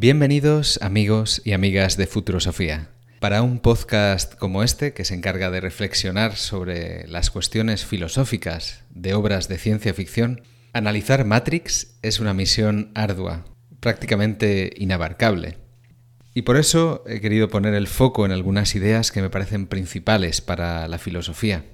Bienvenidos amigos y amigas de Futurosofía. Para un podcast como este, que se encarga de reflexionar sobre las cuestiones filosóficas de obras de ciencia ficción, analizar Matrix es una misión ardua, prácticamente inabarcable. Y por eso he querido poner el foco en algunas ideas que me parecen principales para la filosofía.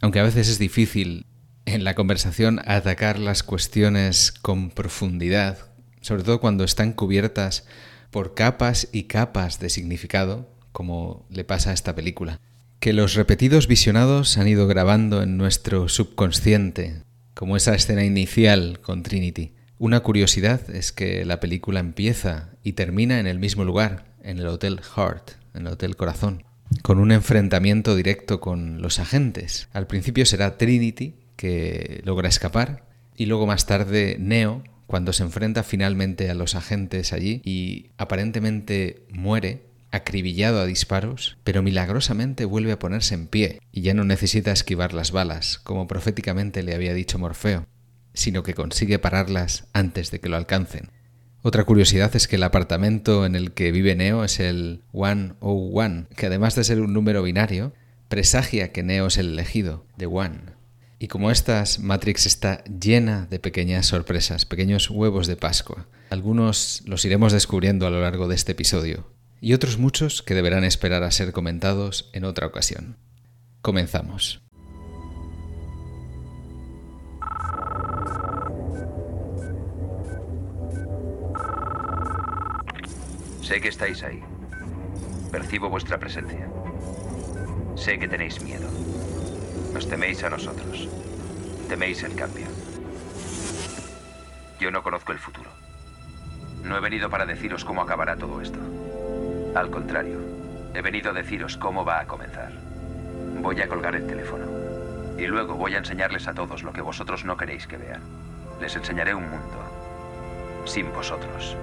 Aunque a veces es difícil en la conversación atacar las cuestiones con profundidad, sobre todo cuando están cubiertas por capas y capas de significado, como le pasa a esta película, que los repetidos visionados han ido grabando en nuestro subconsciente, como esa escena inicial con Trinity. Una curiosidad es que la película empieza y termina en el mismo lugar, en el Hotel Heart, en el Hotel Corazón, con un enfrentamiento directo con los agentes. Al principio será Trinity que logra escapar y luego más tarde Neo cuando se enfrenta finalmente a los agentes allí y aparentemente muere, acribillado a disparos, pero milagrosamente vuelve a ponerse en pie y ya no necesita esquivar las balas, como proféticamente le había dicho Morfeo, sino que consigue pararlas antes de que lo alcancen. Otra curiosidad es que el apartamento en el que vive Neo es el 101, que además de ser un número binario, presagia que Neo es el elegido, de One. Y como estas, Matrix está llena de pequeñas sorpresas, pequeños huevos de Pascua. Algunos los iremos descubriendo a lo largo de este episodio, y otros muchos que deberán esperar a ser comentados en otra ocasión. Comenzamos. Sé que estáis ahí. Percibo vuestra presencia. Sé que tenéis miedo. Nos teméis a nosotros. Teméis el cambio. Yo no conozco el futuro. No he venido para deciros cómo acabará todo esto. Al contrario, he venido a deciros cómo va a comenzar. Voy a colgar el teléfono. Y luego voy a enseñarles a todos lo que vosotros no queréis que vean. Les enseñaré un mundo. Sin vosotros.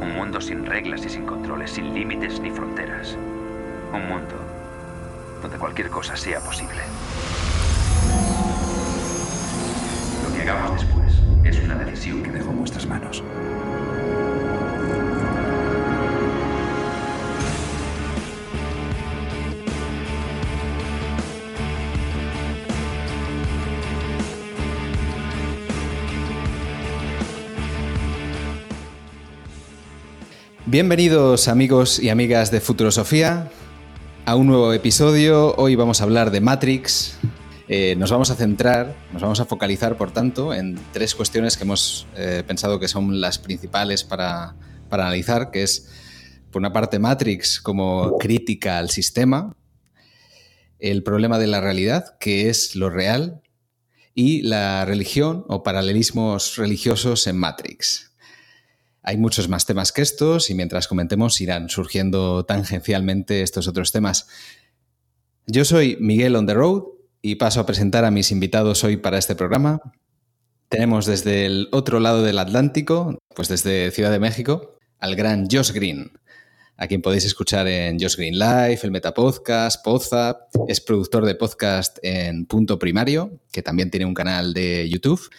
Un mundo sin reglas y sin controles, sin límites ni fronteras. Un mundo donde cualquier cosa sea posible. Lo que hagamos después es una decisión que dejo en vuestras manos. Bienvenidos amigos y amigas de Futurosofía a un nuevo episodio. Hoy vamos a hablar de Matrix. Eh, nos vamos a centrar, nos vamos a focalizar, por tanto, en tres cuestiones que hemos eh, pensado que son las principales para, para analizar, que es, por una parte, Matrix como crítica al sistema, el problema de la realidad, que es lo real, y la religión o paralelismos religiosos en Matrix. Hay muchos más temas que estos y mientras comentemos irán surgiendo tangencialmente estos otros temas. Yo soy Miguel on the road y paso a presentar a mis invitados hoy para este programa. Tenemos desde el otro lado del Atlántico, pues desde Ciudad de México, al gran Josh Green, a quien podéis escuchar en Josh Green Live, el Metapodcast, Podzap, es productor de podcast en Punto Primario, que también tiene un canal de YouTube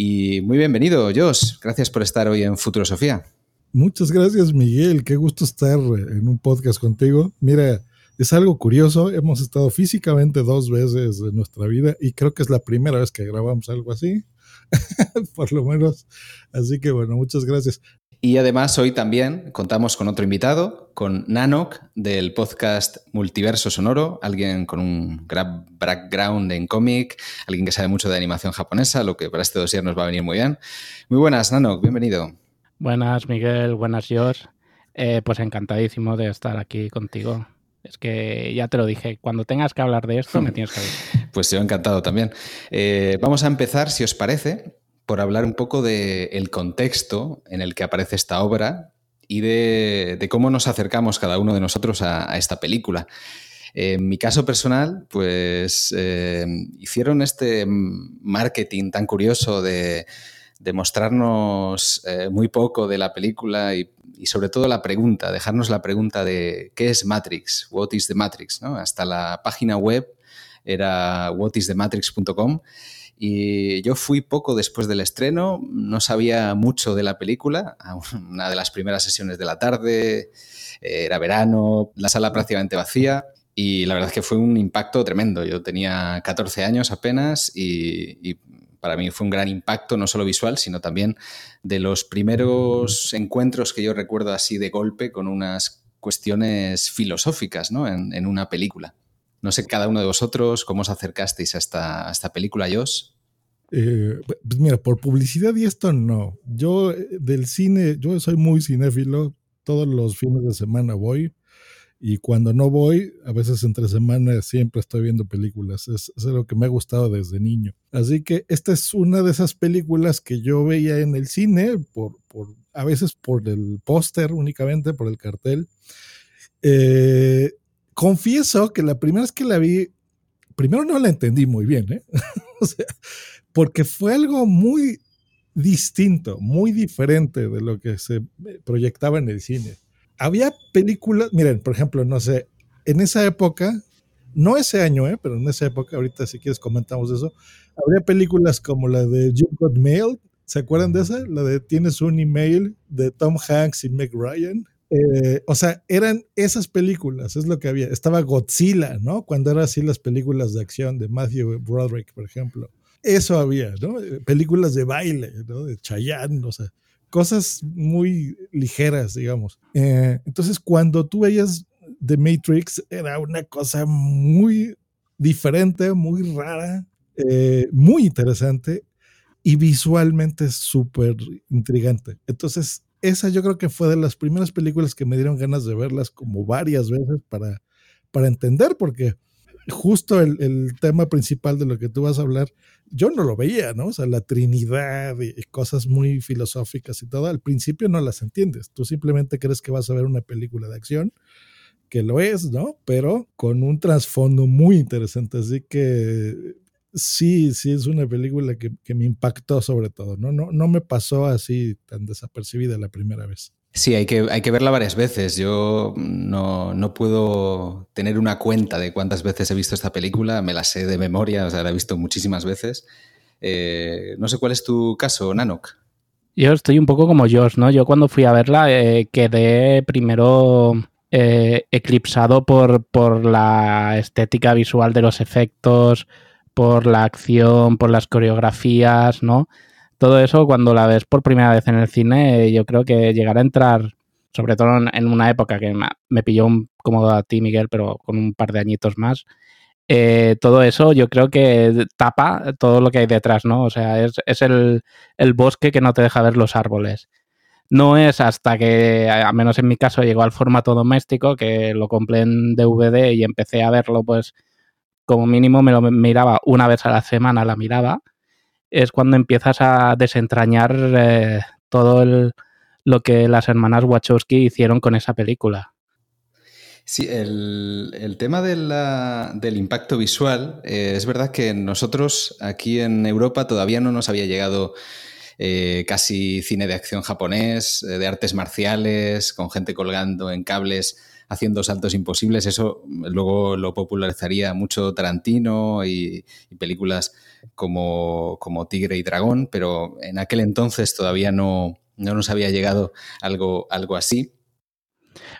y muy bienvenido, Josh. Gracias por estar hoy en Futurosofía. Muchas gracias, Miguel. Qué gusto estar en un podcast contigo. Mira, es algo curioso. Hemos estado físicamente dos veces en nuestra vida y creo que es la primera vez que grabamos algo así. por lo menos. Así que bueno, muchas gracias. Y además hoy también contamos con otro invitado, con Nanok del podcast Multiverso Sonoro, alguien con un gran background en cómic, alguien que sabe mucho de animación japonesa, lo que para este dossier nos va a venir muy bien. Muy buenas, Nanok, bienvenido. Buenas, Miguel, buenas, George. Eh, pues encantadísimo de estar aquí contigo. Es que ya te lo dije, cuando tengas que hablar de esto me tienes que decir. Pues yo encantado también. Eh, vamos a empezar, si os parece, por hablar un poco del contexto en el que aparece esta obra y de, cómo nos acercamos cada uno de nosotros a, esta película. En mi caso personal, pues eh, hicieron este marketing tan curioso de, mostrarnos eh, muy poco de la película y, sobre todo la pregunta, dejarnos la pregunta de ¿qué es Matrix? ¿What is the Matrix? Hasta la página web era whatisthematrix.com. Y yo fui poco después del estreno, no sabía mucho de la película, una de las primeras sesiones de la tarde, eh, era verano, la sala prácticamente vacía y la verdad es que fue un impacto tremendo. Yo tenía 14 años apenas y, para mí fue un gran impacto, no solo visual, sino también de los primeros encuentros que yo recuerdo así de golpe con unas cuestiones filosóficas ¿no? en, una película. No sé, cada uno de vosotros, ¿cómo os acercasteis a esta, esta película, Josh? Eh, pues mira, por publicidad y esto no. Yo eh, del cine, yo soy muy cinéfilo, todos los fines de semana voy y cuando no voy, a veces entre semana siempre estoy viendo películas. Es, es lo que me ha gustado desde niño. Así que esta es una de esas películas que yo veía en el cine, por, por a veces por el póster únicamente, por el cartel. Eh, confieso que la primera vez que la vi, primero no la entendí muy bien, ¿eh? porque fue algo muy distinto, muy diferente de lo que se proyectaba en el cine. Había películas, miren, por ejemplo, no sé, en esa época, no ese año, ¿eh? pero en esa época, ahorita si quieres comentamos eso, había películas como la de You Got Mail, ¿se acuerdan de esa? La de Tienes un email de Tom Hanks y Meg Ryan. Eh, o sea, eran esas películas, es lo que había. Estaba Godzilla, ¿no? Cuando eran así las películas de acción de Matthew Broderick, por ejemplo eso había, ¿no? Eh, películas de baile. De Chayanne, o sea, cosas muy ligeras, digamos. Eh, entonces, cuando tú veías The Matrix, era una cosa muy diferente, muy rara, muy interesante y visualmente súper intrigante. Entonces, esa yo creo que fue de las primeras películas que me dieron ganas de verlas como varias veces para, para entender, porque justo el, tema principal de lo que tú vas a hablar, yo no lo veía, ¿no? O sea, la Trinidad y, cosas muy filosóficas y todo, al principio no las entiendes. Tú simplemente crees que vas a ver una película de acción, que lo es, ¿no? Pero con un trasfondo muy interesante. Así que sí, sí es una película que, que me impactó sobre todo, ¿no? ¿no? No me pasó así tan desapercibida la primera vez. Sí, hay que, hay que verla varias veces. Yo no, puedo tener una cuenta de cuántas veces he visto esta película, me la sé de memoria, o sea, la he visto muchísimas veces. Eh, no sé cuál es tu caso, Nanok. Yo estoy un poco como Josh, ¿no? Yo cuando fui a verla eh, quedé primero eh, eclipsado por, por la estética visual de los efectos, por la acción, por las coreografías, ¿no? todo eso cuando la ves por primera vez en el cine, yo creo que llegar a entrar, sobre todo en una época que me pilló un, como a ti, Miguel, pero con un par de añitos más, eh, todo eso yo creo que tapa todo lo que hay detrás, ¿no? O sea, es, el, bosque que no te deja ver los árboles. No es hasta que, al menos en mi caso, llegó al formato doméstico, que lo compré en DVD y empecé a verlo, pues como mínimo me lo miraba una vez a la semana, la miraba es cuando empiezas a desentrañar eh, todo lo que las hermanas Wachowski hicieron con esa película. Sí, el, tema del impacto visual, eh, es verdad que nosotros aquí en Europa todavía no nos había llegado eh, casi cine de acción japonés, de artes marciales, con gente colgando en cables haciendo saltos imposibles. Eso luego lo popularizaría mucho Tarantino y, películas como, como, Tigre y Dragón, pero en aquel entonces todavía no, no nos había llegado algo, algo así.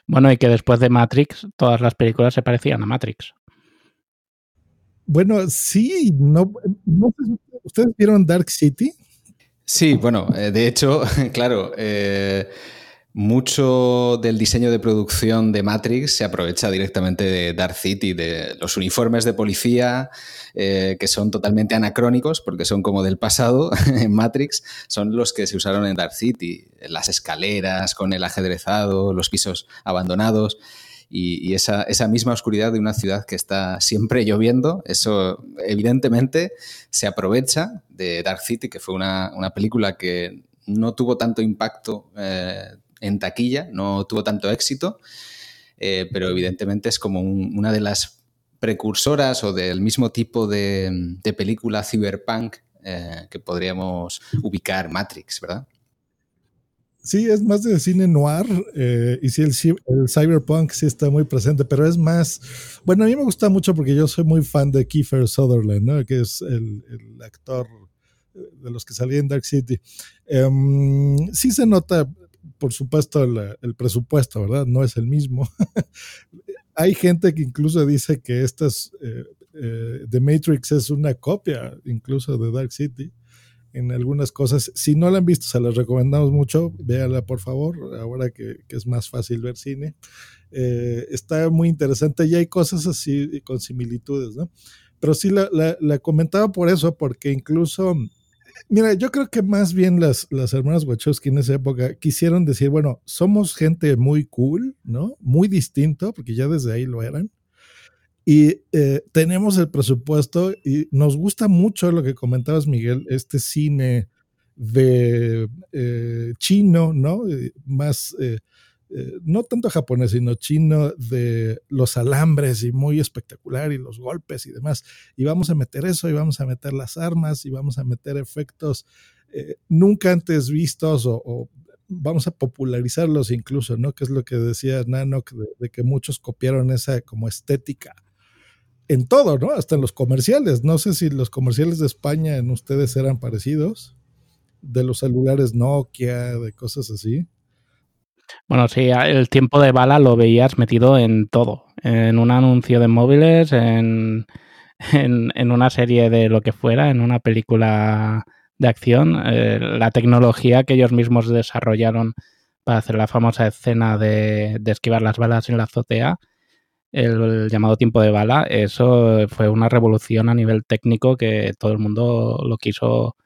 Bueno, y que después de Matrix, todas las películas se parecían a Matrix. Bueno, sí, no, ¿ustedes vieron Dark City? Sí, bueno, eh, de hecho, claro, eh, mucho del diseño de producción de Matrix se aprovecha directamente de Dark City, de los uniformes de policía, eh, que son totalmente anacrónicos porque son como del pasado en Matrix, son los que se usaron en Dark City. Las escaleras con el ajedrezado, los pisos abandonados. Y, esa, misma oscuridad de una ciudad que está siempre lloviendo, eso evidentemente se aprovecha de Dark City, que fue una, película que no tuvo tanto impacto eh, en taquilla, no tuvo tanto éxito, eh, pero evidentemente es como una de las precursoras o del mismo tipo de, película cyberpunk eh, que podríamos ubicar Matrix, ¿verdad? Sí, es más de cine noir. Eh, y sí, el, cyberpunk sí está muy presente, pero es más. Bueno, a mí me gusta mucho porque yo soy muy fan de Kiefer Sutherland, ¿no? que es el, actor de los que salía en Dark City. Em, sí se nota, por supuesto, el, presupuesto, ¿verdad? No es el mismo. Hay gente que incluso dice que estas. Eh, eh, The Matrix es una copia incluso de Dark City en algunas cosas. Si no la han visto, se las recomendamos mucho. Véala, por favor, ahora que, es más fácil ver cine. Eh, está muy interesante y hay cosas así con similitudes, ¿no? Pero sí la, la, comentaba por eso, porque incluso, mira, yo creo que más bien las, las hermanas Wachowski en esa época quisieron decir, bueno, somos gente muy cool, ¿no? Muy distinto, porque ya desde ahí lo eran. Y eh, tenemos el presupuesto y nos gusta mucho lo que comentabas, Miguel, este cine de eh, chino, ¿no? Eh, más, no tanto japonés, sino chino de los alambres y muy espectacular y los golpes y demás. Y vamos a meter eso y vamos a meter las armas y vamos a meter efectos nunca antes vistos o, vamos a popularizarlos incluso, ¿no? Que es lo que decía Nanok, de que muchos copiaron esa como estética en todo, ¿no? Hasta en los comerciales. No sé si los comerciales de España en ustedes eran parecidos, de los celulares Nokia, de cosas así. Bueno, sí, el tiempo de bala lo veías metido en todo, en un anuncio de móviles, en, en, una serie de lo que fuera, en una película de acción. Eh, la tecnología que ellos mismos desarrollaron para hacer la famosa escena de, de esquivar las balas en la azotea, el, llamado tiempo de bala, eso fue una revolución a nivel técnico que todo el mundo lo quiso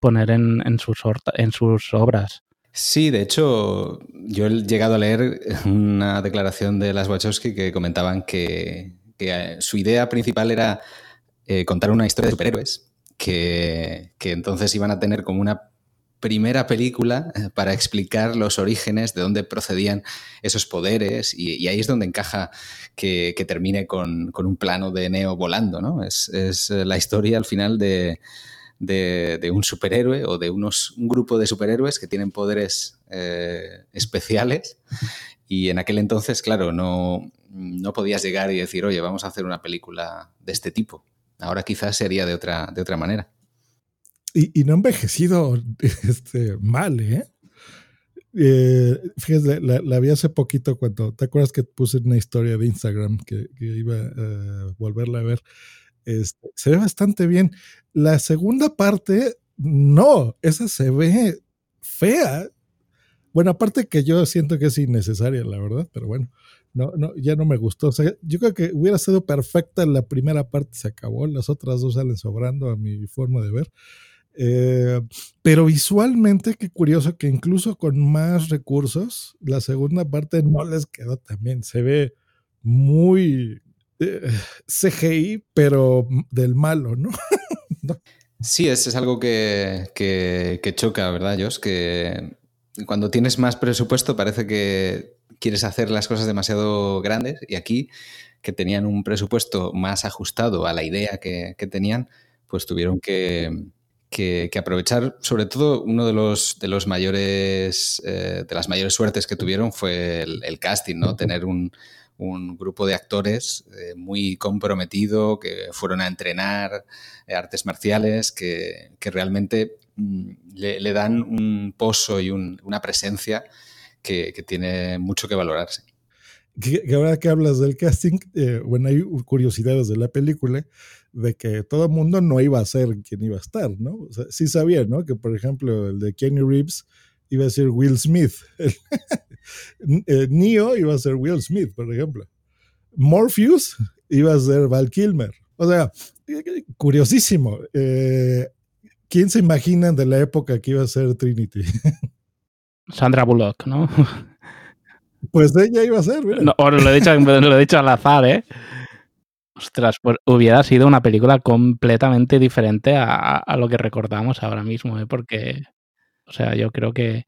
poner en, en, sus, en sus obras. Sí, de hecho, yo he llegado a leer una declaración de las Wachowski que comentaban que, eh, su idea principal era eh, contar una historia de superhéroes, que, que, entonces iban a tener como una primera película eh, para explicar los orígenes, de dónde procedían esos poderes, y, ahí es donde encaja que, termine con, un plano de Neo volando, ¿no? Es, eh, la historia al final de, un superhéroe o de unos, un grupo de superhéroes que tienen poderes eh, especiales, y en aquel entonces, claro, no, no podías llegar y decir, oye, vamos a hacer una película de este tipo. Ahora quizás sería de otra, de otra manera. Y, no ha envejecido este, mal, ¿eh? eh fíjate, la, vi hace poquito cuando, ¿te acuerdas que puse una historia de Instagram que, iba a volverla a ver? Este, se ve bastante bien. La segunda parte, no, esa se ve fea. Bueno, aparte que yo siento que es innecesaria, la verdad, pero bueno, no, no, ya no me gustó. O sea, yo creo que hubiera sido perfecta la primera parte, se acabó, las otras dos salen sobrando a mi forma de ver. Eh, pero visualmente, qué curioso que incluso con más recursos, la segunda parte no les quedó también. Se ve muy CGI, pero del malo, ¿no? Sí, es, es algo que, que, choca, ¿verdad, Josh? Que cuando tienes más presupuesto parece que quieres hacer las cosas demasiado grandes y aquí, que tenían un presupuesto más ajustado a la idea que, que tenían, pues tuvieron que, que, aprovechar, sobre todo uno de los, de los mayores, eh, de las mayores suertes que tuvieron fue el, casting, ¿no? Tener un, grupo de actores eh, muy comprometido, que fueron a entrenar eh, artes marciales, que, realmente mm, le, dan un pozo y una presencia que, tiene mucho que valorarse. Que, ahora que hablas del casting, bueno, hay curiosidades de la película de que todo el mundo no iba a ser quien iba a estar, ¿no? O sea, sí sabía, ¿no? Que por ejemplo el de Kenny Reeves iba a ser Will Smith. Eh, Neo iba a ser Will Smith, por ejemplo. Morpheus iba a ser Val Kilmer. O sea, curiosísimo. Eh, ¿Quién se imagina de la época que iba a ser Trinity? Sandra Bullock, ¿no? Pues ella iba a ser, No, lo he dicho, lo he dicho al azar, ¿eh? Ostras, pues hubiera sido una película completamente diferente a, lo que recordamos ahora mismo, ¿eh? porque, o sea, yo creo que,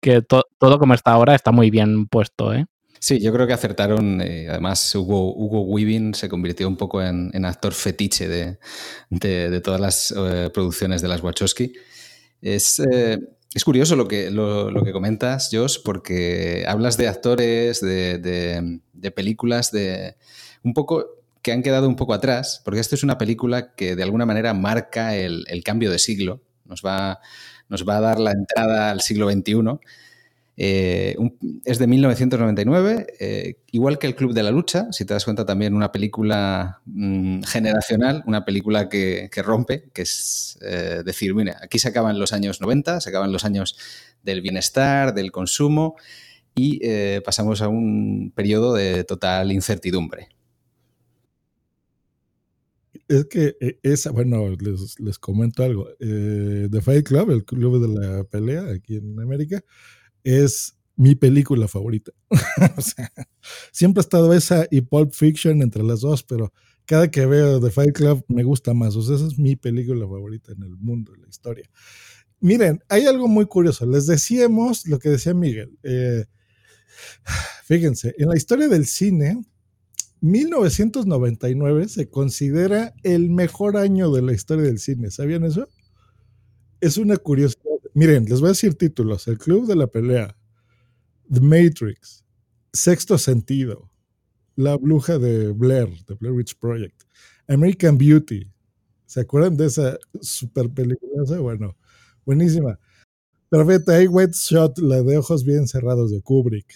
que todo como está ahora está muy bien puesto, ¿eh? Sí, yo creo que acertaron. Eh, además, Hugo, Hugo Weaving se convirtió un poco en, actor fetiche de, todas las eh, producciones de las Wachowski. Es, es curioso lo que, lo, que comentas, Josh, porque hablas de actores, de, películas, de un poco que han quedado un poco atrás, porque esto es una película que de alguna manera marca el cambio de siglo, nos va, nos va a dar la entrada al siglo XXI eh, es de 1999, eh, igual que El Club de la Lucha, si te das cuenta también una película mm, generacional, una película que, rompe, que es eh, decir, mira, aquí se acaban los años 90, se acaban los años del bienestar, del consumo y pasamos a un periodo de total incertidumbre. Es que esa, bueno, les, les comento algo. The Fight Club, el club de la pelea aquí en América, es mi película favorita. siempre ha estado esa y Pulp Fiction entre las dos, pero cada que veo The Fight Club me gusta más. O sea, esa es mi película favorita en el mundo, en la historia. Miren, hay algo muy curioso. Les decíamos lo que decía Miguel. Eh, fíjense, en la historia del cine, 1999 se considera el mejor año de la historia del cine. ¿Sabían eso? Es una curiosidad Miren, les voy a decir títulos. El Club de la Pelea, The Matrix, Sexto Sentido, La Bruja de Blair, The Blair Witch Project, American Beauty. ¿Se acuerdan de esa super película? Bueno, buenísima. Perfecto, hay Wet Shot, la de ojos bien cerrados de Kubrick.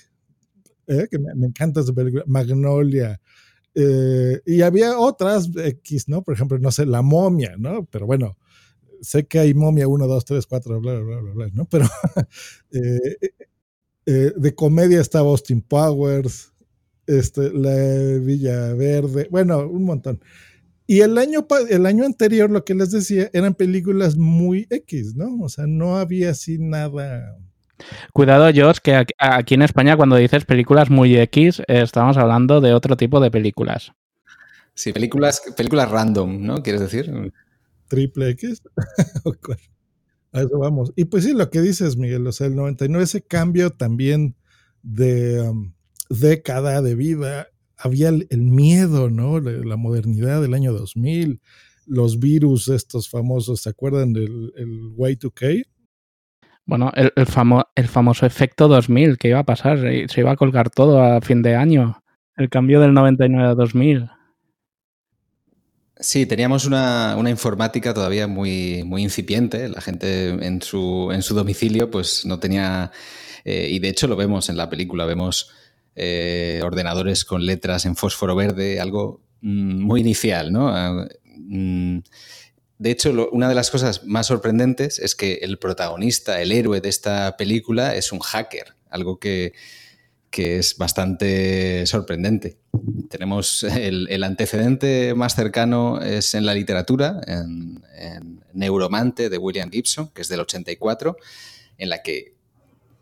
¿eh? Que me, encanta esa película. Magnolia. Eh, y había otras X, ¿no? Por ejemplo, no sé, La Momia, ¿no? Pero bueno, sé que hay momia 1, 2, 3, 4, bla, bla, bla, bla, ¿no? Pero eh, eh, de comedia estaba Austin Powers, este, la Villa Verde, bueno, un montón. Y el año, el año anterior, lo que les decía, eran películas muy X, ¿no? O sea, no había así nada. Cuidado, George, que aquí en España cuando dices películas muy X, estamos hablando de otro tipo de películas. Sí, películas, películas random, ¿no? ¿Quieres decir? triple X. a eso vamos. Y pues sí, lo que dices, Miguel, o sea, el 99, ese cambio también de um, década de vida, había el, miedo, ¿no? La, modernidad del año 2000, los virus estos famosos, ¿se acuerdan del el Y2K? Bueno, el, el, el famoso efecto 2000 que iba a pasar, se iba a colgar todo a fin de año, el cambio del 99 a 2000. Sí, teníamos una, informática todavía muy, muy incipiente. La gente en su, en su domicilio pues no tenía... Eh, y de hecho lo vemos en la película, vemos eh, ordenadores con letras en fósforo verde, algo mm, muy inicial, ¿no? Mm, de hecho, una de las cosas más sorprendentes es que el protagonista, el héroe de esta película, es un hacker, algo que, que es bastante sorprendente. Tenemos el, antecedente más cercano es en la literatura, en, Neuromante de William Gibson, que es del 84, en la que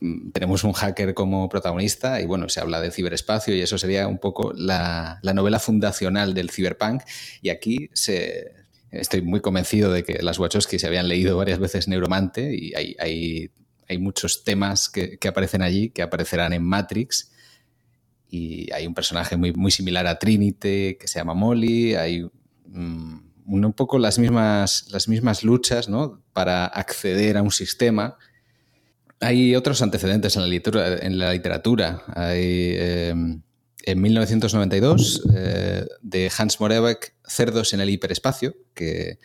mm, tenemos un hacker como protagonista y bueno, se habla del ciberespacio y eso sería un poco la, novela fundacional del cyberpunk y aquí se, estoy muy convencido de que las Wachowski se habían leído varias veces Neuromante y hay, hay hay muchos temas que, aparecen allí que aparecerán en Matrix. Y hay un personaje muy, muy similar a Trinity que se llama Molly. Hay mm, un poco las mismas, las mismas luchas ¿no? para acceder a un sistema. Hay otros antecedentes en la literatura. En la literatura. Hay, em, en 1992, eh, de Hans Moravec, Cerdos en el hiperespacio, que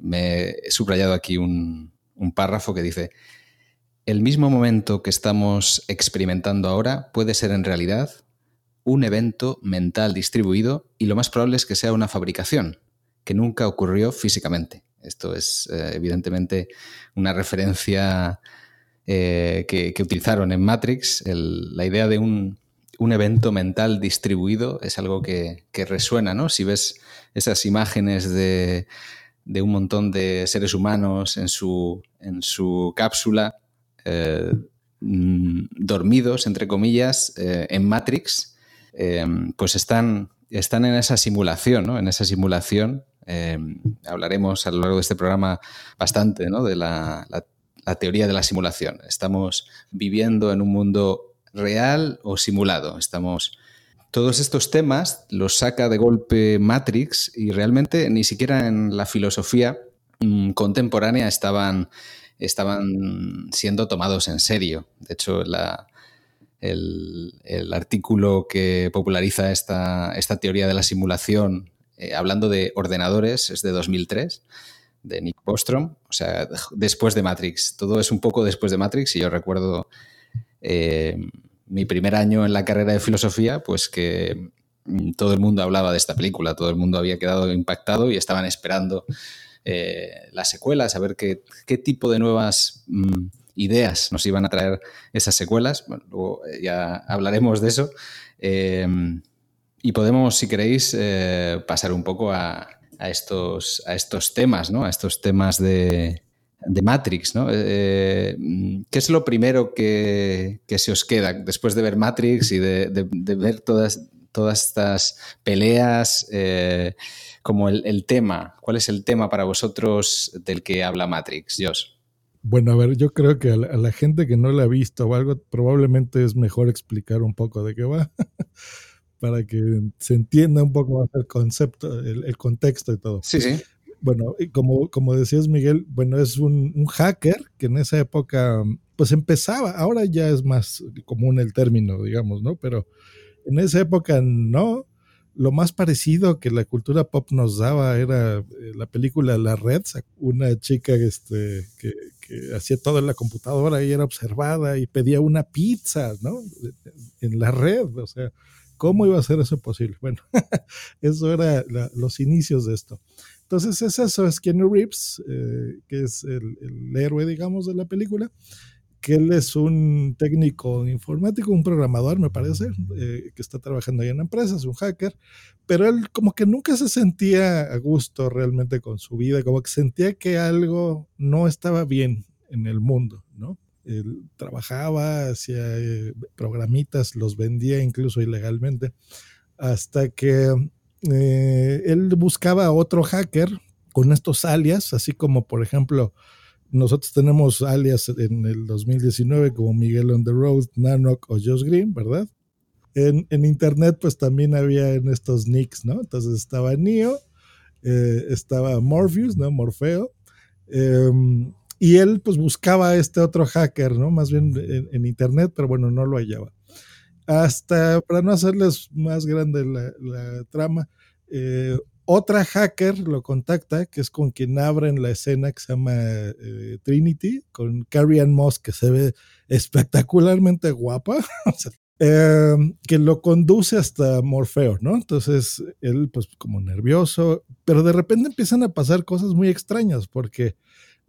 me he subrayado aquí un, un párrafo que dice, el mismo momento que estamos experimentando ahora puede ser en realidad un evento mental distribuido y lo más probable es que sea una fabricación que nunca ocurrió físicamente. Esto es eh, evidentemente una referencia eh, que, utilizaron en Matrix. la idea de un, evento mental distribuido es algo que, resuena, ¿no? Si ves esas imágenes de, un montón de seres humanos en su, en su cápsula, eh, mm, dormidos, entre comillas, eh, en Matrix, eh, pues están, están en esa simulación, ¿no? En esa simulación hablaremos a lo largo de este programa bastante de la, teoría de la simulación. Estamos viviendo en un mundo real o simulado. Estamos. Todos estos temas los saca de golpe Matrix y realmente ni siquiera en la filosofía mm, contemporánea estaban estaban siendo tomados en serio. De hecho, el, artículo que populariza esta, esta teoría de la simulación, eh, hablando de ordenadores, es de 2003 de Nick Bostrom, o sea, después de Matrix. Todo es un poco después de Matrix y yo recuerdo eh, mi primer año en la carrera de filosofía, pues que mm, todo el mundo hablaba de esta película, todo el mundo había quedado impactado y estaban esperando eh, las secuelas, a ver qué, tipo de nuevas mm, ideas nos iban a traer esas secuelas. Luego eh, ya hablaremos de eso. y podemos, si queréis, pasar un poco a, a estos, a estos temas, ¿no? A estos temas de, Matrix, ¿no? Eh, ¿Qué es lo primero que, se os queda después de ver Matrix y de, ver todas, todas estas peleas? Eh, como el, tema, ¿cuál es el tema para vosotros del que habla Matrix, Dios? Bueno, a ver, yo creo que a la, gente que no la ha visto o algo, probablemente es mejor explicar un poco de qué va. para que se entienda un poco más el concepto, el, contexto y todo. Sí, sí. Bueno, como, como decías Miguel, bueno, es un, hacker que en esa época pues empezaba, ahora ya es más común el término, digamos, ¿no? Pero en esa época no. Lo más parecido que la cultura pop nos daba era eh, la película La Red, una chica este, que, hacía todo en la computadora y era observada y pedía una pizza, ¿no? En la red, o sea, ¿Cómo iba a ser eso posible? Bueno, eso era los inicios de esto. Entonces es eso, es Keanu Reeves, eh, que es el, héroe, digamos, de la película, que él es un técnico informático, un programador, me parece, eh, que está trabajando ahí en la empresa, es un hacker, pero él como que nunca se sentía a gusto realmente con su vida, como que sentía que algo no estaba bien en el mundo, ¿no? él trabajaba, hacía eh, programitas, los vendía incluso ilegalmente, hasta que eh, él buscaba otro hacker con estos alias, así como por ejemplo nosotros tenemos alias en el 2019 como Miguel on the Road, Nanoc o Josh Green, ¿verdad? En, internet pues también había en estos nicks, ¿no? Entonces estaba Neo, eh, estaba Morpheus, ¿no? Morfeo. Em, y él pues buscaba a este otro hacker, ¿no? Más bien en, internet, pero bueno, no lo hallaba. Hasta, para no hacerles más grande la, trama, eh, otra hacker lo contacta, que es con quien abren la escena que se llama eh, Trinity, con Carrie Ann Moss, que se ve espectacularmente guapa, em, que lo conduce hasta Morfeo, ¿no? Entonces él, pues como nervioso, pero de repente empiezan a pasar cosas muy extrañas, porque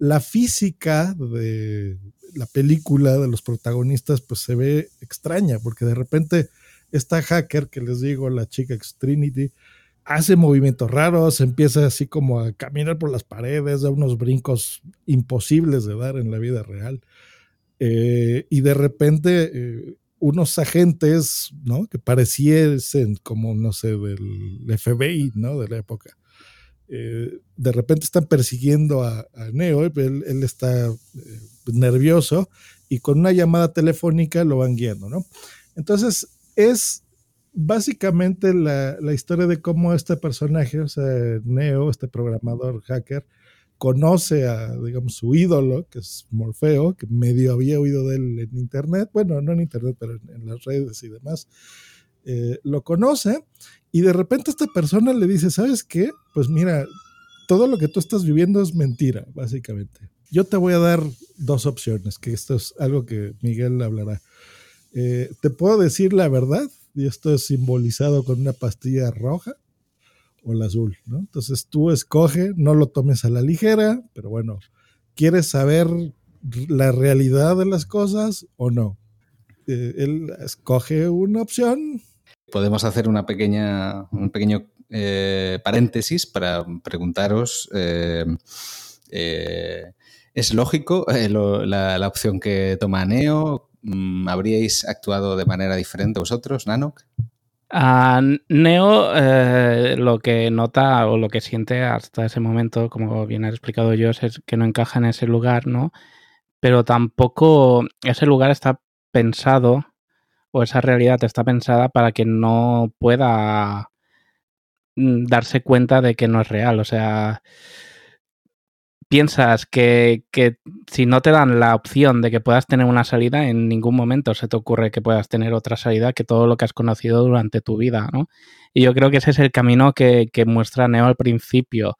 la física de la película, de los protagonistas, pues se ve extraña, porque de repente esta hacker que les digo, la chica Trinity, hace movimientos raros, empieza así como a caminar por las paredes, da unos brincos imposibles de dar en la vida real. Eh, y de repente eh, unos agentes, ¿no? Que pareciesen como, no sé, del FBI, ¿no? De la época. Eh, de repente están persiguiendo a, Neo, él, él está eh, nervioso y con una llamada telefónica lo van guiando, ¿no? Entonces es básicamente la, historia de cómo este personaje, o sea, Neo, este programador hacker, conoce a, digamos, su ídolo, que es Morfeo, que medio había oído de él en Internet, bueno, no en Internet, pero en, las redes y demás, eh, lo conoce y de repente esta persona le dice, ¿sabes qué? Pues mira, todo lo que tú estás viviendo es mentira, básicamente. Yo te voy a dar dos opciones, que esto es algo que Miguel hablará. Eh, te puedo decir la verdad, y esto es simbolizado con una pastilla roja o la azul, ¿no? Entonces tú escoge, no lo tomes a la ligera, pero bueno, ¿quieres saber la realidad de las cosas o no? Eh, él escoge una opción, podemos hacer una pequeña, un pequeño eh, paréntesis para preguntaros, eh, eh, ¿es lógico la, opción que toma Neo? Mm, ¿Habríais actuado de manera diferente vosotros, Nanok? Neo lo que nota o lo que siente hasta ese momento, como bien ha explicado yo, es que no encaja en ese lugar, ¿no? Pero tampoco ese lugar está pensado o esa realidad está pensada para que no pueda mm, darse cuenta de que no es real. O sea, piensas que, que, si no te dan la opción de que puedas tener una salida, en ningún momento se te ocurre que puedas tener otra salida que todo lo que has conocido durante tu vida, ¿no? Y yo creo que ese es el camino que, que muestra Neo al principio.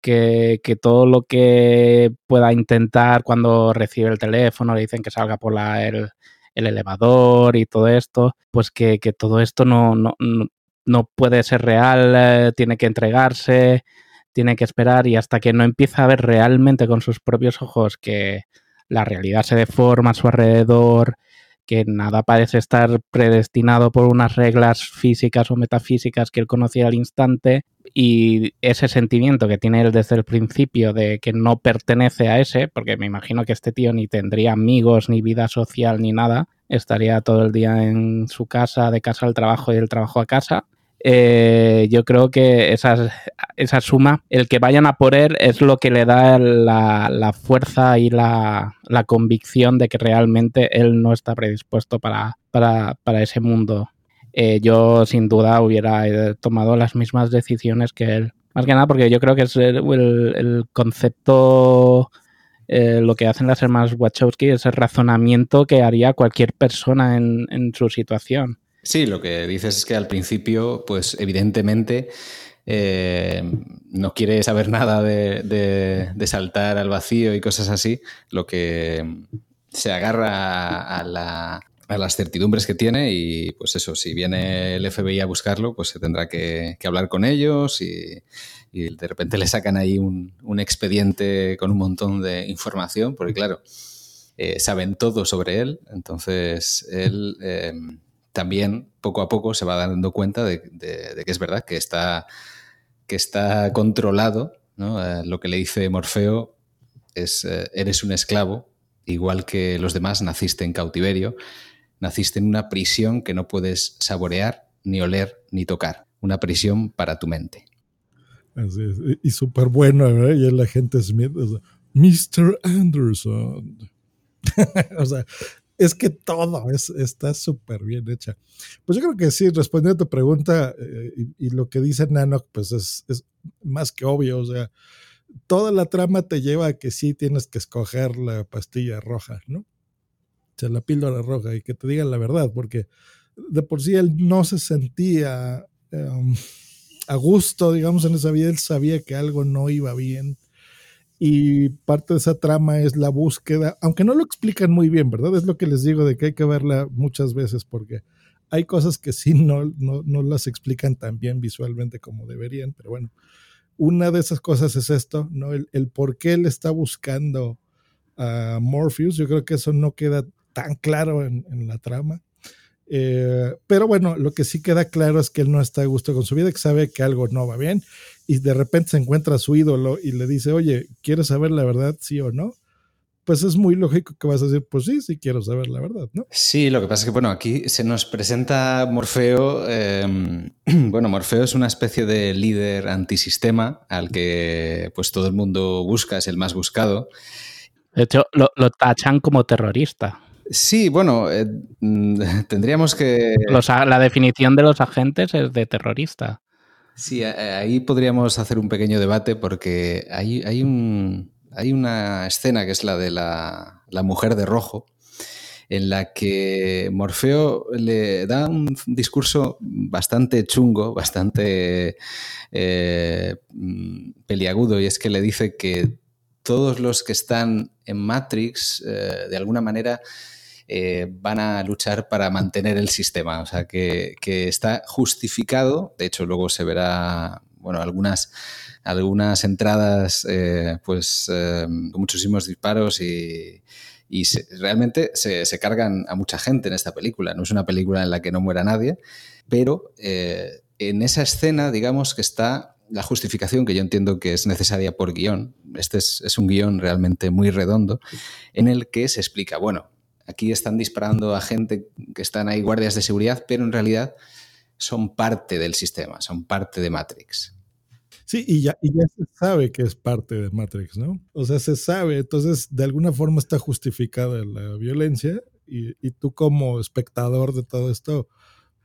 Que, que, todo lo que pueda intentar cuando recibe el teléfono, le dicen que salga por la, el, el elevador y todo esto, pues que, que todo esto no, no, no, puede ser real, eh, tiene que entregarse, tiene que esperar y hasta que no empieza a ver realmente con sus propios ojos que la realidad se deforma a su alrededor, que nada parece estar predestinado por unas reglas físicas o metafísicas que él conocía al instante y ese sentimiento que tiene él desde el principio de que no pertenece a ese, porque me imagino que este tío ni tendría amigos, ni vida social, ni nada, estaría todo el día en su casa, de casa al trabajo y del trabajo a casa, eh, yo creo que esa, esa suma, el que vayan a por él es lo que le da la, la fuerza y la, la, convicción de que realmente él no está predispuesto para, para, para ese mundo. Eh, yo sin duda hubiera eh, tomado las mismas decisiones que él. Más que nada porque yo creo que es el, el, concepto, lo que hacen las hermanas Wachowski, es el razonamiento que haría cualquier persona en, en su situación Sí, lo que dices es que al principio, pues evidentemente eh, no quiere saber nada de, saltar al vacío y cosas así, lo que se agarra a, las certidumbres que tiene y pues eso, si viene el FBI a buscarlo, pues se tendrá que, hablar con ellos y, de repente le sacan ahí un, expediente con un montón de información, porque claro, eh, saben todo sobre él, entonces él... Eh, también poco a poco se va dando cuenta de, que es verdad, que está, que está controlado. Eh, lo que le dice Morfeo es, eh, eres un esclavo, igual que los demás, naciste en cautiverio, naciste en una prisión que no puedes saborear, ni oler, ni tocar, una prisión para tu mente. Así es. Y súper bueno, ¿verdad? Y el agente Smith, Mr. Anderson. o sea, es que todo es, está súper bien hecha. Pues yo creo que sí, respondiendo a tu pregunta eh, y, lo que dice Nano, pues es, es, más que obvio, o sea, toda la trama te lleva a que sí tienes que escoger la pastilla roja, ¿no? O sea, la píldora roja y que te digan la verdad, porque de por sí él no se sentía em, a gusto, digamos, en esa vida, él sabía que algo no iba bien y parte de esa trama es la búsqueda, aunque no lo explican muy bien, ¿verdad? Es lo que les digo de que hay que verla muchas veces porque hay cosas que sí no, no, las explican tan bien visualmente como deberían, pero bueno, una de esas cosas es esto, ¿no? El, el por qué él está buscando a Morpheus, yo creo que eso no queda tan claro en, en la trama. Eh, pero bueno, lo que sí queda claro es que él no está a gusto con su vida, que sabe que algo no va bien y de repente se encuentra a su ídolo y le dice, oye, ¿quieres saber la verdad, sí o no? Pues es muy lógico que vas a decir, pues sí, sí quiero saber la verdad, ¿no? Sí, lo que pasa es que, bueno, aquí se nos presenta Morfeo. Em, bueno, Morfeo es una especie de líder antisistema al que pues todo el mundo busca, es el más buscado. De hecho, lo, lo tachan como terrorista. Sí, bueno, eh, tendríamos que... la definición de los agentes es de terrorista. Sí, ahí podríamos hacer un pequeño debate porque hay, hay, un, hay una escena que es la de la, mujer de rojo, en la que Morfeo le da un discurso bastante chungo, bastante eh, peliagudo, y es que le dice que todos los que están en Matrix, eh, de alguna manera, eh, van a luchar para mantener el sistema. O sea, que, está justificado. De hecho, luego se verá, bueno, algunas, algunas entradas, eh, pues, eh, muchísimos disparos y, realmente se, cargan a mucha gente en esta película. No es una película en la que no muera nadie, pero en esa escena, digamos que está la justificación que yo entiendo que es necesaria por guion. Este es, es un guion realmente muy redondo en el que se explica, bueno, Aquí están disparando a gente que están ahí guardias de seguridad, pero en realidad son parte del sistema, son parte de Matrix. Sí, y ya, y ya se sabe que es parte de Matrix, ¿no? O sea, se sabe, entonces de alguna forma está justificada la violencia y, tú como espectador de todo esto,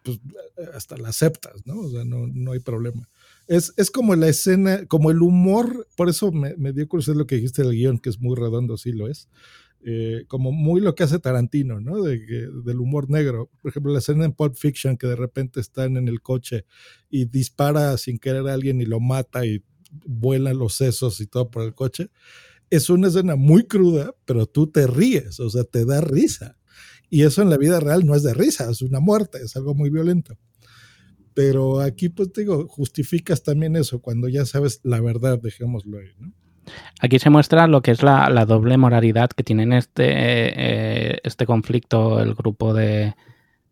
pues hasta la aceptas, ¿no? O sea, no, no hay problema. Es, es como la escena, como el humor, por eso me, me dio curiosidad lo que dijiste del guion, que es muy redondo, sí lo es. Eh, como muy lo que hace Tarantino, ¿no? De, del humor negro. Por ejemplo, la escena en Pulp Fiction que de repente están en el coche y dispara sin querer a alguien y lo mata y vuelan los sesos y todo por el coche. Es una escena muy cruda, pero tú te ríes, o sea, te da risa. Y eso en la vida real no es de risa, es una muerte, es algo muy violento. Pero aquí, pues digo, justificas también eso cuando ya sabes la verdad, dejémoslo ahí, ¿no? Aquí se muestra lo que es la, doble moralidad que tienen este, eh, este conflicto, el grupo de,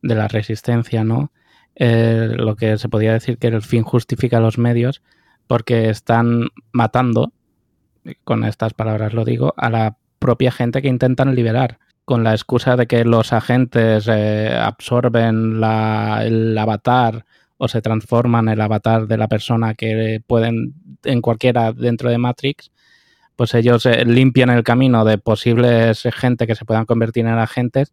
la resistencia, ¿no? Eh, lo que se podría decir que el fin justifica los medios porque están matando, con estas palabras lo digo, a la propia gente que intentan liberar, con la excusa de que los agentes eh, absorben el avatar o se transforman el avatar de la persona que pueden en cualquiera dentro de Matrix pues ellos eh, limpian el camino de posibles gente que se puedan convertir en agentes,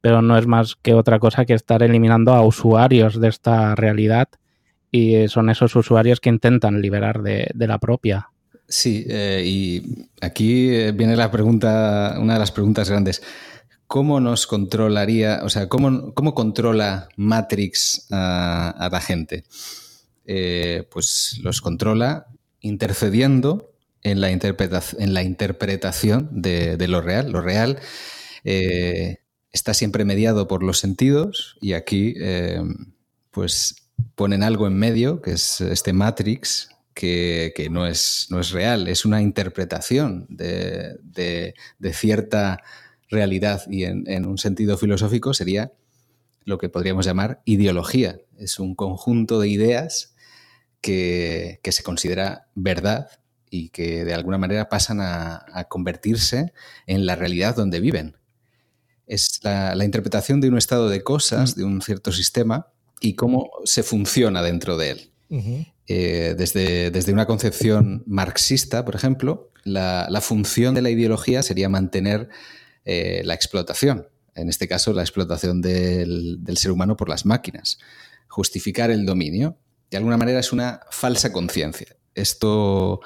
pero no es más que otra cosa que estar eliminando a usuarios de esta realidad y son esos usuarios que intentan liberar de, la propia. Sí, eh, y aquí eh, viene la pregunta, una de las preguntas grandes. ¿Cómo nos controlaría, o sea, cómo, cómo controla Matrix a, la gente? pues los controla intercediendo en la, interpretación, en la interpretación de, lo real. Lo real eh, está siempre mediado por los sentidos y aquí eh, pues ponen algo en medio, que es este Matrix, que, no, es, no, es, real, es una interpretación de, cierta realidad y en, un sentido filosófico sería lo que podríamos llamar ideología. Es un conjunto de ideas que, que se considera verdad y que de alguna manera pasan a, convertirse en la realidad donde viven. Es la, interpretación de un estado de cosas, mm. de un cierto sistema, y cómo se funciona dentro de él. Eh, desde, desde, una concepción marxista, por ejemplo, la, función de la ideología sería mantener eh, la explotación, en este caso la explotación del, del, ser humano por las máquinas, justificar el dominio. De alguna manera es una falsa conciencia. Esto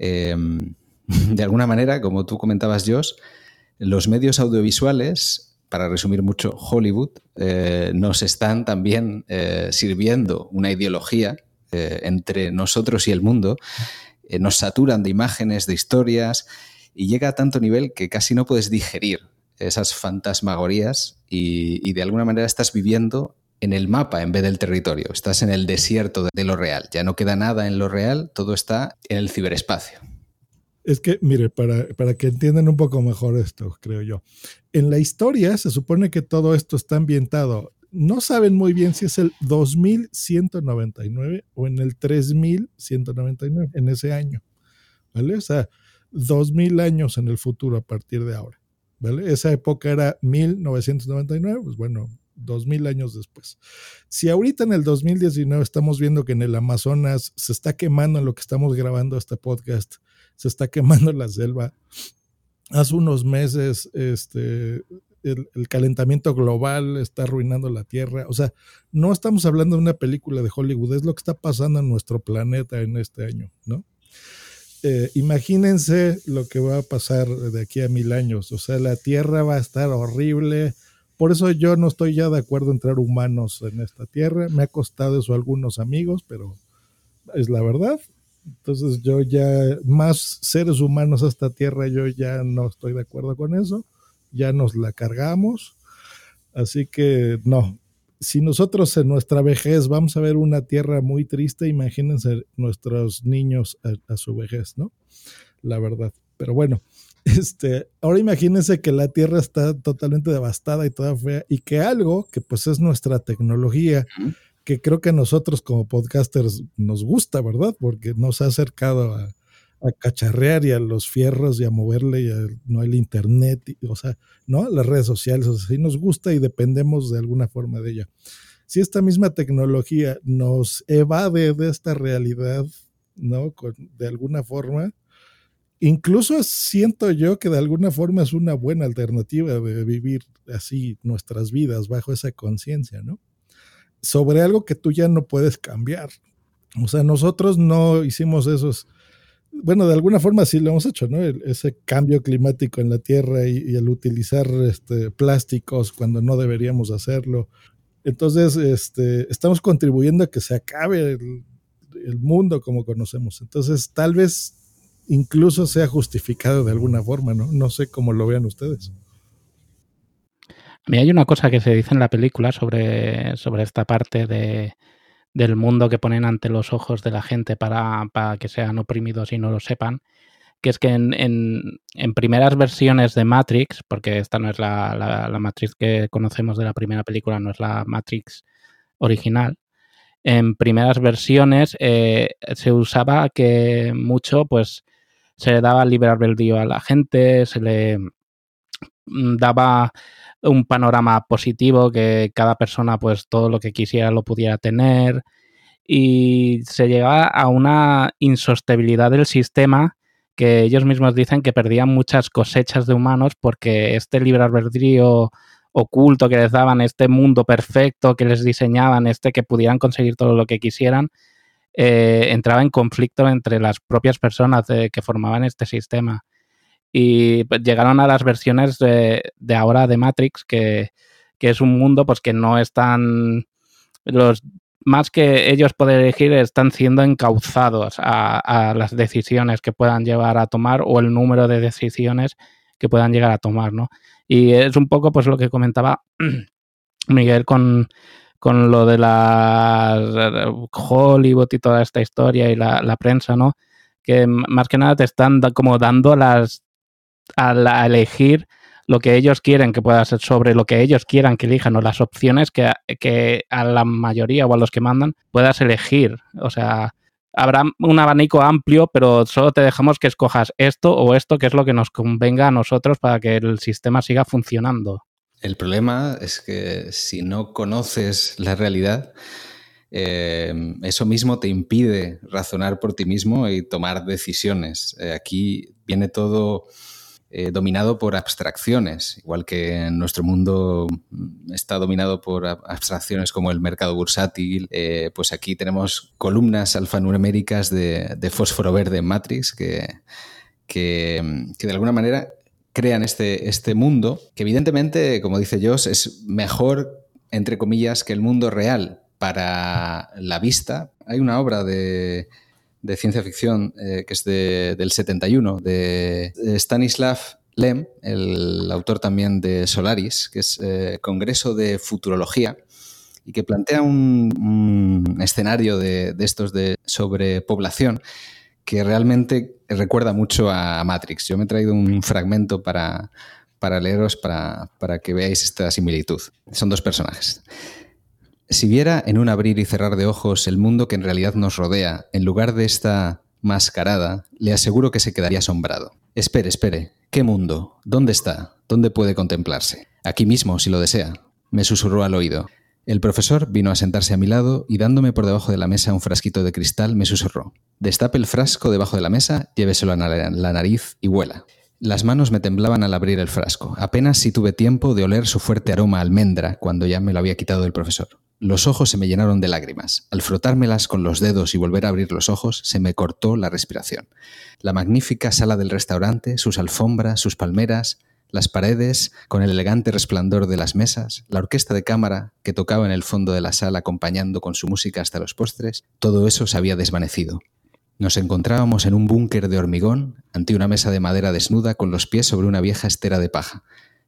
Em, de alguna manera, como tú comentabas, Josh, los medios audiovisuales, para resumir mucho Hollywood, eh, nos están también eh, sirviendo una ideología eh, entre nosotros y el mundo, nos saturan de imágenes, de historias, y llega a tanto nivel que casi no puedes digerir esas fantasmagorías y, y de alguna manera estás viviendo en el mapa en vez del territorio. Estás en el desierto de lo real. Ya no queda nada en lo real, todo está en el ciberespacio. Es que, mire, para, para, que entiendan un poco mejor esto, creo yo. En la historia se supone que todo esto está ambientado. No saben muy bien si es el 2199 o en el 3199, en ese año. ¿Vale? O sea, 2000 años en el futuro a partir de ahora. ¿Vale? Esa época era 1999, pues bueno, dos mil años después. Si ahorita en el 2019 estamos viendo que en el Amazonas se está quemando en lo que estamos grabando este podcast, se está quemando la selva. Hace unos meses, este, el, el, calentamiento global está arruinando la Tierra. O sea, no estamos hablando de una película de Hollywood, es lo que está pasando en nuestro planeta en este año, ¿no? Eh, imagínense lo que va a pasar de aquí a mil años. O sea, la Tierra va a estar horrible, por eso yo no estoy ya de acuerdo en traer humanos en esta tierra. Me ha costado eso a algunos amigos, pero es la verdad. Entonces yo ya, más seres humanos a esta tierra, yo ya no estoy de acuerdo con eso. Ya nos la cargamos. Así que no, si nosotros en nuestra vejez vamos a ver una tierra muy triste, imagínense nuestros niños a, a su vejez, ¿no? La verdad. Pero bueno, este, ahora imagínense que la Tierra está totalmente devastada y toda fea y que algo que pues es nuestra tecnología, que creo que a nosotros como podcasters nos gusta, ¿verdad? Porque nos ha acercado a, cacharrear y a los fierros y a moverle y a, no el internet, o sea, ¿no? Las redes sociales, o sea, sí nos gusta y dependemos de alguna forma de ella. Si esta misma tecnología nos evade de esta realidad, ¿no? de alguna forma, incluso siento yo que de alguna forma es una buena alternativa de vivir así nuestras vidas bajo esa conciencia, ¿no? Sobre algo que tú ya no puedes cambiar. O sea, nosotros no hicimos esos, bueno, de alguna forma sí lo hemos hecho, ¿no? ese cambio climático en la Tierra y, el utilizar este, plásticos cuando no deberíamos hacerlo. Entonces, este, estamos contribuyendo a que se acabe el, el mundo como conocemos. Entonces, tal vez incluso sea justificado de alguna forma, ¿no? No sé cómo lo vean ustedes. A mí hay una cosa que se dice en la película sobre, sobre esta parte de, del mundo que ponen ante los ojos de la gente para, para, que sean oprimidos y no lo sepan, que es que en, en, primeras versiones de Matrix, porque esta no es la, la, Matrix que conocemos de la primera película, no es la Matrix original, en primeras versiones eh, se usaba que mucho, pues se le daba libre albedrío a la gente, se le mm, daba un panorama positivo, que cada persona pues todo lo que quisiera lo pudiera tener. Y se llegaba a una insostenibilidad del sistema que ellos mismos dicen que perdían muchas cosechas de humanos porque este libre albedrío oculto que les daban, este mundo perfecto que les diseñaban, este que pudieran conseguir todo lo que quisieran, eh, entraba en conflicto entre las propias personas que formaban este sistema. Y pues, llegaron a las versiones de, ahora de Matrix, que, es un mundo pues que no están los más que ellos poder elegir, están siendo encauzados a, las decisiones que puedan llevar a tomar o el número de decisiones que puedan llegar a tomar, ¿no? Y es un poco pues lo que comentaba Miguel con, con lo de la Hollywood y toda esta historia y la, la prensa, ¿no? Que más que nada te están como dando las a, elegir lo que ellos quieren que pueda ser sobre lo que ellos quieran que elijan o las opciones que, que a la mayoría o a los que mandan puedas elegir. O sea, habrá un abanico amplio, pero solo te dejamos que escojas esto o esto, que es lo que nos convenga a nosotros para que el sistema siga funcionando. El problema es que si no conoces la realidad, eh, eso mismo te impide razonar por ti mismo y tomar decisiones. Eh, aquí viene todo eh, dominado por abstracciones, igual que en nuestro mundo está dominado por abstracciones como el mercado bursátil, pues aquí tenemos columnas alfanuméricas de, de fósforo verde en Matrix que, que, de alguna manera crean este, este mundo que evidentemente, como dice Joss, es mejor, entre comillas, que el mundo real para la vista. Hay una obra de de ciencia ficción eh, que es del 71, de, Stanislav Lem, el autor también de Solaris, que es eh, Congreso de Futurología, y que plantea un, escenario de, estos de sobrepoblación que realmente recuerda mucho a Matrix. Yo me he traído un fragmento para, para leeros para, para que veáis esta similitud. Son dos personajes. Si viera en un abrir y cerrar de ojos el mundo que en realidad nos rodea, en lugar de esta mascarada, le aseguro que se quedaría asombrado. Espere, espere. ¿Qué mundo? ¿Dónde está? ¿Dónde puede contemplarse? Aquí mismo, si lo desea. Me susurró al oído. El profesor vino a sentarse a mi lado y dándome por debajo de la mesa un frasquito de cristal me susurró. Destape el frasco debajo de la mesa, lléveselo a la nariz y vuela. Las manos me temblaban al abrir el frasco. Apenas si tuve tiempo de oler su fuerte aroma a almendra cuando ya me lo había quitado el profesor. Los ojos se me llenaron de lágrimas. Al frotármelas con los dedos y volver a abrir los ojos, se me cortó la respiración. La magnífica sala del restaurante, sus alfombras, sus palmeras, las paredes, con el elegante resplandor de las mesas, la orquesta de cámara que tocaba en el fondo de la sala acompañando con su música hasta los postres, todo eso se había desvanecido. Nos encontrábamos en un búnker de hormigón, ante una mesa de madera desnuda con los pies sobre una vieja estera de paja.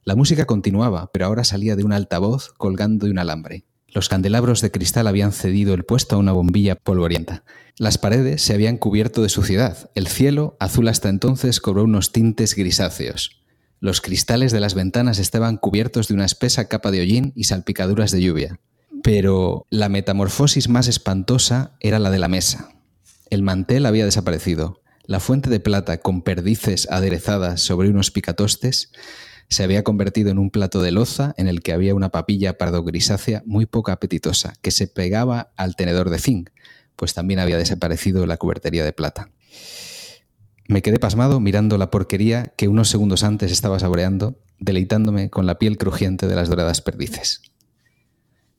La música continuaba, pero ahora salía de un altavoz colgando de un alambre. Los candelabros de cristal habían cedido el puesto a una bombilla polvorienta. Las paredes se habían cubierto de suciedad. El cielo, azul hasta entonces, cobró unos tintes grisáceos. Los cristales de las ventanas estaban cubiertos de una espesa capa de hollín y salpicaduras de lluvia. Pero la metamorfosis más espantosa era la de la mesa. El mantel había desaparecido. La fuente de plata con perdices aderezadas sobre unos picatostes se había convertido en un plato de loza en el que había una papilla pardo grisácea muy poco apetitosa, que se pegaba al tenedor de zinc, pues también había desaparecido la cubertería de plata. Me quedé pasmado mirando la porquería que unos segundos antes estaba saboreando, deleitándome con la piel crujiente de las doradas perdices.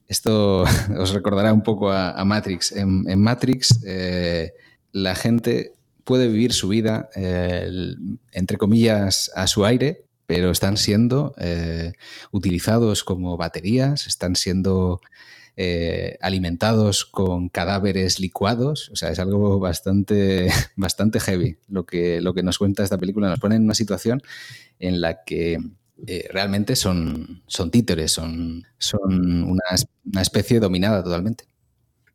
Esto os recordará un poco a, Matrix. En, Matrix eh, la gente puede vivir su vida, eh, entre comillas, a su aire, pero están siendo eh, utilizados como baterías, están siendo alimentados con cadáveres licuados. O sea, es algo bastante, bastante heavy lo que, lo que nos cuenta esta película. Nos pone en una situación en la que eh, realmente son, son títeres, son, son una, especie dominada totalmente.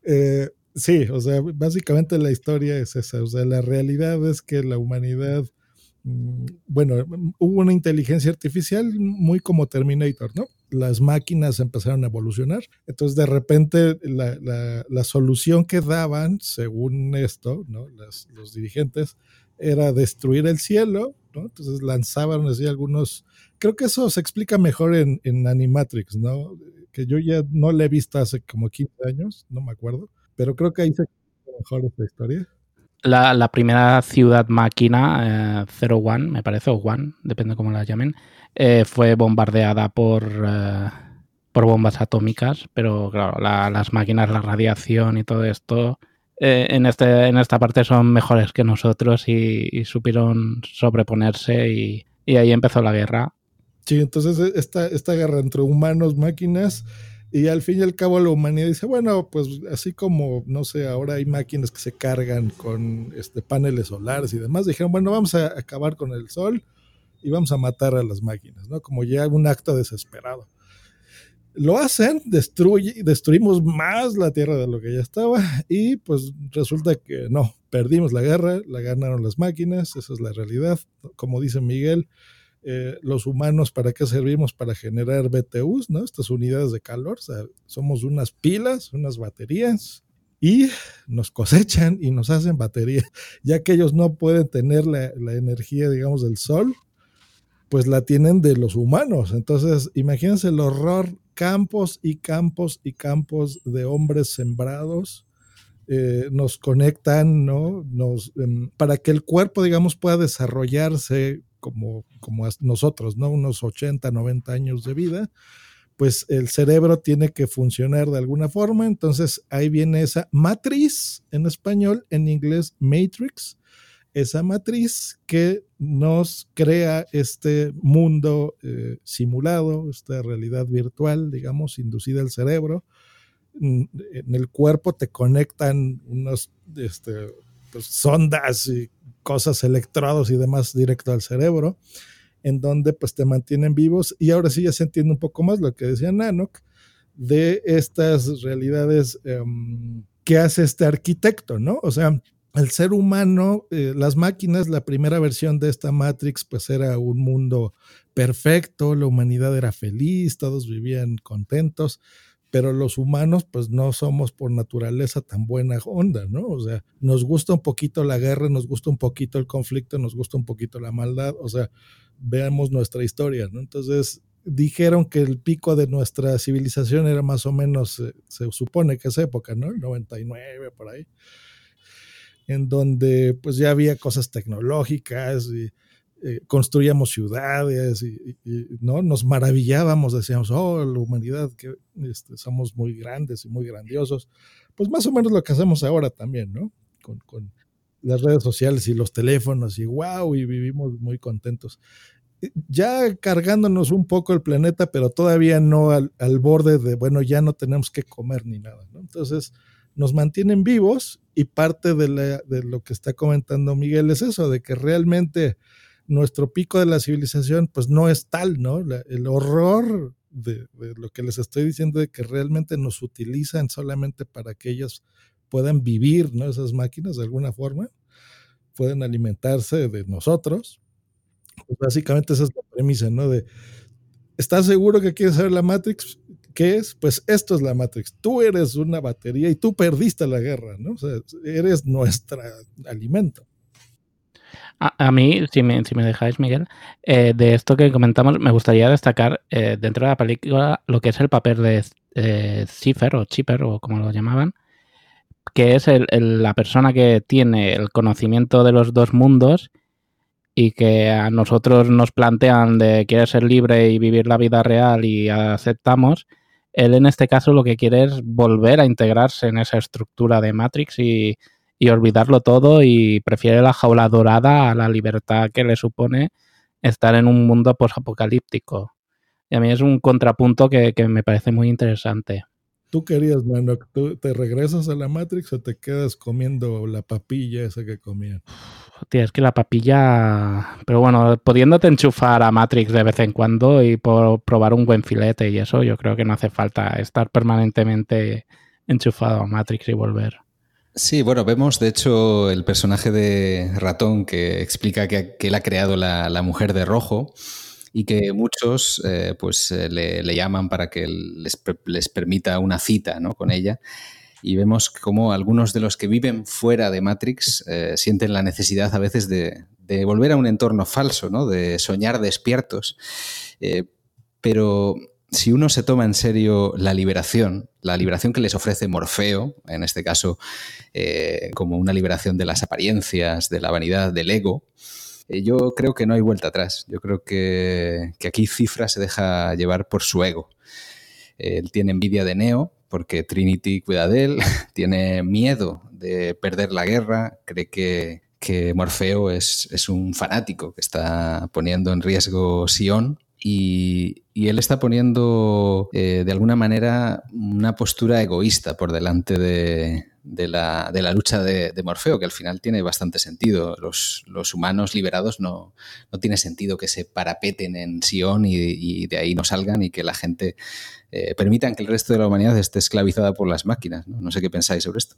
Eh, sí, o sea, básicamente la historia es esa, o sea, la realidad es que la humanidad, mm, bueno, hubo una inteligencia artificial muy como Terminator, ¿no? Las máquinas empezaron a evolucionar, entonces de repente la, la, solución que daban, según esto, ¿no? los dirigentes, era destruir el cielo. Entonces lanzaban así algunos creo que eso se explica mejor en, en, Animatrix, ¿no? Que yo ya no la he visto hace como 15 años, no me acuerdo, pero creo que ahí se explica mejor esta historia. La, la primera ciudad máquina, eh, Zero One, me parece, o One, depende cómo la llamen, eh, fue bombardeada por, eh, por bombas atómicas, pero claro, las máquinas, la radiación y todo esto en, este, en esta parte son mejores que nosotros y, supieron sobreponerse y, y, ahí empezó la guerra. Sí, entonces e, esta, esta guerra entre humanos, máquinas, y al fin y al cabo la humanidad dice, bueno, pues así como, no sé, ahora hay máquinas que se cargan con este, paneles solares y demás, dijeron, bueno, vamos a acabar con el sol y vamos a matar a las máquinas, ¿no? Como ya un acto desesperado. Lo hacen, destruye, destruimos más la Tierra de lo que ya estaba y pues resulta que no, perdimos la guerra, la ganaron las máquinas, esa es la realidad. Como dice Miguel, eh, los humanos para qué servimos para generar BTUs, ¿no? Estas unidades de calor, somos unas pilas, unas baterías y nos cosechan y nos hacen baterías, ya que ellos no pueden tener la energía, digamos, del sol, pues la tienen de los humanos. Entonces, imagínense el horror, campos y campos y campos de hombres sembrados. Eh, nos conectan, ¿no? Nos, em, para que el cuerpo, digamos, pueda desarrollarse como, como nosotros, ¿no? Unos 80, 90 años de vida, pues el cerebro tiene que funcionar de alguna forma. Entonces ahí viene esa matriz en español, en inglés matrix, esa matriz que nos crea este mundo eh, simulado, esta realidad virtual, digamos, inducida al cerebro. En el cuerpo te conectan unos este, pues, sondas y cosas, electrodos y demás directo al cerebro, en donde pues te mantienen vivos. Y ahora sí ya se entiende un poco más lo que decía Nanok de estas realidades em, que hace este arquitecto, ¿no? O sea, el ser humano, eh, las máquinas, la primera versión de esta Matrix, pues era un mundo perfecto, la humanidad era feliz, todos vivían contentos pero los humanos pues no somos por naturaleza tan buena onda, ¿no? O sea, nos gusta un poquito la guerra, nos gusta un poquito el conflicto, nos gusta un poquito la maldad, o sea, veamos nuestra historia, ¿no? Entonces, dijeron que el pico de nuestra civilización era más o menos, eh, se supone que esa época, ¿no? El 99, por ahí, en donde pues ya había cosas tecnológicas y eh, construíamos ciudades y, no nos maravillábamos, decíamos, oh, la humanidad, que este, somos muy grandes y muy grandiosos. Pues más o menos lo que hacemos ahora también, ¿no? Con, con las redes sociales y los teléfonos y wow, y vivimos muy contentos. Ya cargándonos un poco el planeta, pero todavía no al, al borde de, bueno, ya no tenemos que comer ni nada, ¿no? Entonces, nos mantienen vivos y parte de, la, lo que está comentando Miguel es eso, de que realmente nuestro pico de la civilización pues no es tal, ¿no? el horror de, lo que les estoy diciendo de que realmente nos utilizan solamente para que ellas puedan vivir, ¿no? Esas máquinas de alguna forma, pueden alimentarse de nosotros. Pues básicamente esa es la premisa, ¿no? De, ¿estás seguro que quieres saber la Matrix? ¿Qué es? Pues esto es la Matrix. Tú eres una batería y tú perdiste la guerra, ¿no? O sea, eres nuestro alimento. A, mí, si me, dejáis, Miguel, eh, de esto que comentamos, me gustaría destacar eh, dentro de la película lo que es el papel de eh, Cipher o Chipper o como lo llamaban, que es la persona que tiene el conocimiento de los dos mundos y que a nosotros nos plantean de querer ser libre y vivir la vida real y aceptamos, él en este caso lo que quiere es volver a integrarse en esa estructura de Matrix y, olvidarlo todo y prefiere la jaula dorada a la libertad que le supone estar en un mundo posapocalíptico. Y a mí es un contrapunto que me parece muy interesante. ¿Tú querías, mano, ¿tú te regresas a la Matrix o te quedas comiendo la papilla esa que comían? Tío, es que la papilla. Pero bueno, pudiéndote enchufar a Matrix de vez en cuando y por probar un buen filete y eso, yo creo que no hace falta estar permanentemente enchufado a Matrix y volver. Sí, bueno, vemos de hecho el personaje de Ratón que explica que, él ha creado la, la mujer de rojo y que muchos eh, pues eh, le, llaman para que les, les permita una cita ¿no? con ella. Y vemos cómo algunos de los que viven fuera de Matrix eh, sienten la necesidad a veces de, de, volver a un entorno falso, ¿no? de soñar despiertos. pero si uno se toma en serio la liberación, la liberación que les ofrece Morfeo, en este caso como una liberación de las apariencias, de la vanidad, del ego, eh, yo creo que no hay vuelta atrás. Yo creo que, aquí Cifra se deja llevar por su ego. Él tiene envidia de Neo porque Trinity cuida de él, tiene miedo de perder la guerra, cree que, Morfeo es, un fanático que está poniendo en riesgo Sion y, él está poniendo eh, de alguna manera una postura egoísta por delante de, de la, de la lucha de, Morfeo, que al final tiene bastante sentido. Los, los humanos liberados no, no, tiene sentido que se parapeten en Sion y, de ahí no salgan y que la gente eh, permitan que el resto de la humanidad esté esclavizada por las máquinas. ¿no? no sé qué pensáis sobre esto.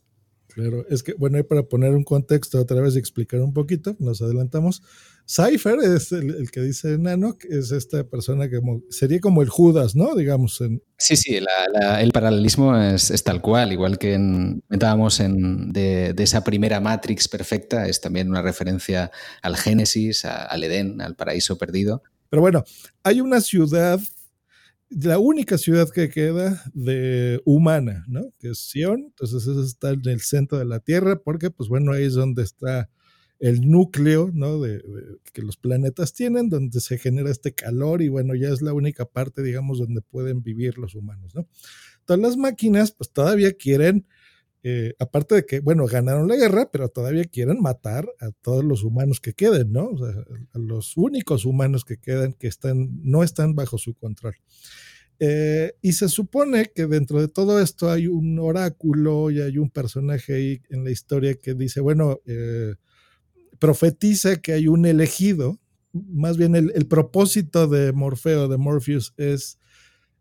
Claro, es que, bueno, para poner un contexto otra vez y explicar un poquito, nos adelantamos. Cypher es el, que dice Nano, es esta persona que sería como el Judas, ¿no? Digamos. En... Sí, sí, el paralelismo es, tal cual, igual que en, comentábamos en, de, esa primera Matrix perfecta, es también una referencia al Génesis, al Edén, al paraíso perdido. Pero bueno, hay una ciudad la única ciudad que queda de humana, ¿no? Que es Sion, entonces eso está en el centro de la Tierra, porque pues bueno, ahí es donde está el núcleo, ¿no? De, que los planetas tienen, donde se genera este calor y bueno, ya es la única parte, digamos, donde pueden vivir los humanos, ¿no? Todas las máquinas pues todavía quieren, eh, aparte de que, bueno, ganaron la guerra, pero todavía quieren matar a todos los humanos que queden, ¿no? O sea, a los únicos humanos que quedan que están, no están bajo su control. Eh, y se supone que dentro de todo esto hay un oráculo y hay un personaje ahí en la historia que dice, bueno, eh, profetiza que hay un elegido, más bien el, propósito de Morfeo, de Morpheus, es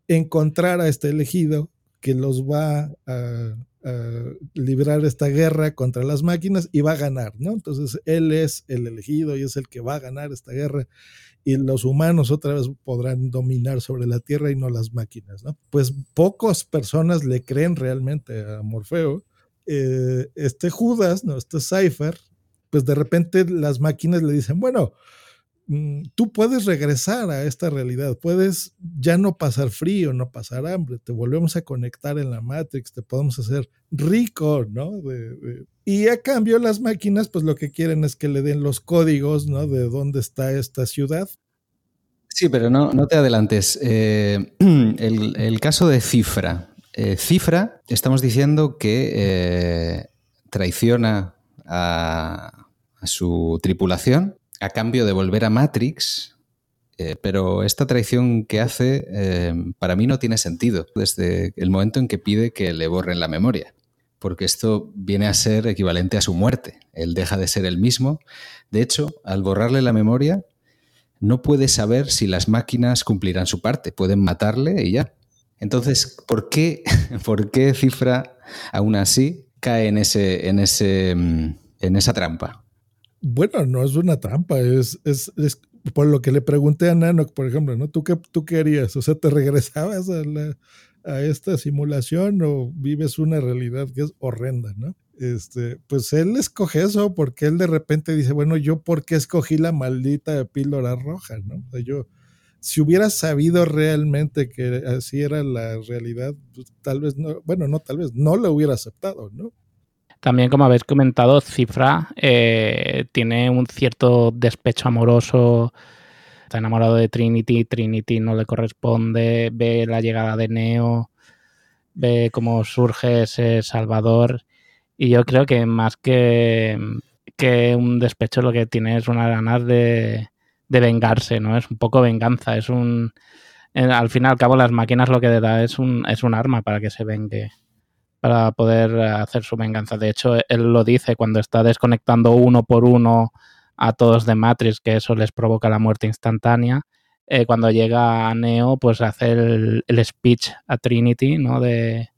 encontrar a este elegido que los va a, a, librar esta guerra contra las máquinas y va a ganar, ¿no? Entonces él es el elegido y es el que va a ganar esta guerra y los humanos otra vez podrán dominar sobre la Tierra y no las máquinas, ¿no? Pues pocas personas le creen realmente a Morfeo. Eh, este Judas, ¿no? Este Cypher, pues de repente las máquinas le dicen, bueno, Mm, tú puedes regresar a esta realidad, puedes ya no pasar frío, no pasar hambre, te volvemos a conectar en la Matrix, te podemos hacer rico, ¿no? y a cambio las máquinas, pues lo que quieren es que le den los códigos, ¿no? De dónde está esta ciudad. Sí, pero no, no te adelantes. Eh, el, caso de Cifra. Eh, Cifra, estamos diciendo que eh, traiciona a, a su tripulación a cambio de volver a Matrix, eh, pero esta traición que hace eh, para mí no tiene sentido desde el momento en que pide que le borren la memoria, porque esto viene a ser equivalente a su muerte. Él deja de ser el mismo. De hecho, al borrarle la memoria, no puede saber si las máquinas cumplirán su parte, pueden matarle y ya. Entonces, ¿por qué, por qué Cifra aún así cae en, ese, en, ese, mm, en esa trampa? Bueno, no es una trampa, es, es, es, por lo que le pregunté a Nano, por ejemplo, ¿no? ¿Tú qué, tú harías? O sea, ¿te regresabas a, la, a esta simulación o vives una realidad que es horrenda, ¿no? Este, pues él escoge eso porque él de repente dice, bueno, yo por qué escogí la maldita píldora roja, ¿no? O sea, yo, si hubiera sabido realmente que así era la realidad, pues, tal vez no, bueno, no tal vez, no lo hubiera aceptado, ¿no? También, como habéis comentado, Cifra eh, tiene un cierto despecho amoroso. Está enamorado de Trinity, Trinity no le corresponde, ve la llegada de Neo, ve cómo surge ese Salvador y yo creo que más que, que un despecho lo que tiene es una ganas de, de vengarse, ¿no? Es un poco venganza, es un... Al fin y al cabo las máquinas lo que da es un, es un arma para que se vengue, para poder hacer su venganza. De hecho, él lo dice cuando está desconectando uno por uno a todos de Matrix, que eso les provoca la muerte instantánea eh, cuando llega Neo, pues hace el, speech a Trinity, ¿no? De,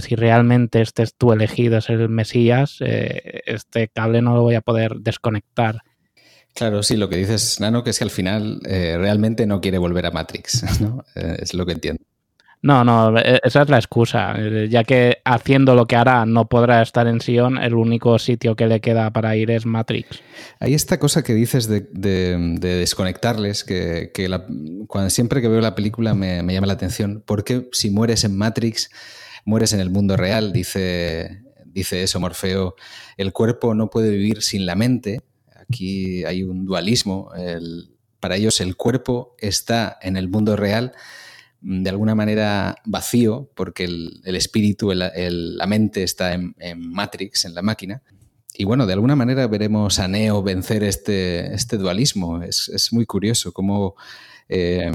si realmente este es tu elegido, es el Mesías, eh, este cable no lo voy a poder desconectar. Claro, sí, lo que dices, Nano, que es que al final eh, realmente no quiere volver a Matrix, ¿no? es lo que entiendo. No, no, e, esa es la excusa, eh, ya que haciendo lo que hará no podrá estar en Sion, el único sitio que le queda para ir es Matrix. Hay esta cosa que dices de, desconectarles, que, cuando, siempre que veo la película me, llama la atención, porque si mueres en Matrix, mueres en el mundo real, dice, dice eso Morfeo, el cuerpo no puede vivir sin la mente, aquí hay un dualismo, para ellos el cuerpo está en el mundo real, de alguna manera vacío, porque el, espíritu, la mente está en, Matrix, en la máquina. Y bueno, de alguna manera veremos a Neo vencer este, este dualismo. Es, muy curioso cómo eh,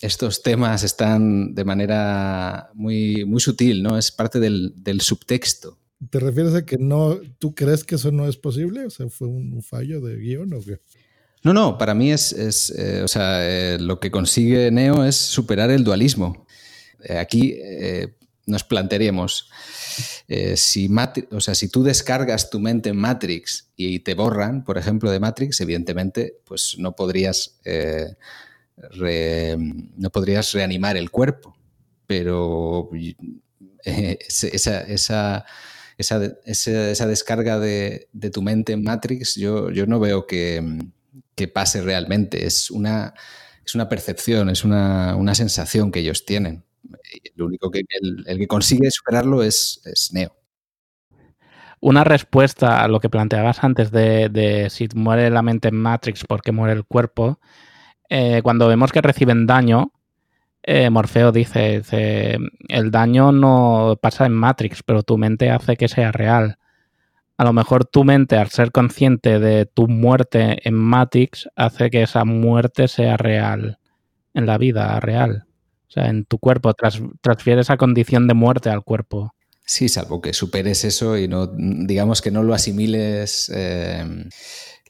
estos temas están de manera muy, muy sutil, ¿no? Es parte del, subtexto. ¿Te refieres a que no, tú crees que eso no es posible? O sea, ¿fue un fallo de guion o qué? No, no, para mí es, eh, o sea, eh, lo que consigue Neo es superar el dualismo. Eh, aquí nos plantearíamos, si, o sea, si tú descargas tu mente en Matrix y te borran, por ejemplo, de Matrix, evidentemente, pues no podrías, no podrías reanimar el cuerpo. Pero esa, esa esa, descarga de, de, tu mente en Matrix, yo, yo no veo que, que pase realmente, es una, es una percepción, es una, sensación que ellos tienen. Lo único que el, que consigue superarlo es, Neo. Una respuesta a lo que planteabas antes de, si muere la mente en Matrix, porque muere el cuerpo? Eh, cuando vemos que reciben daño, eh, Morfeo dice, el daño no pasa en Matrix, pero tu mente hace que sea real a lo mejor tu mente, al ser consciente de tu muerte en Matrix, hace que esa muerte sea real en la vida real. O sea, en tu cuerpo, transfiere esa condición de muerte al cuerpo. Sí, salvo que superes eso y no, digamos que no lo asimiles. Eh,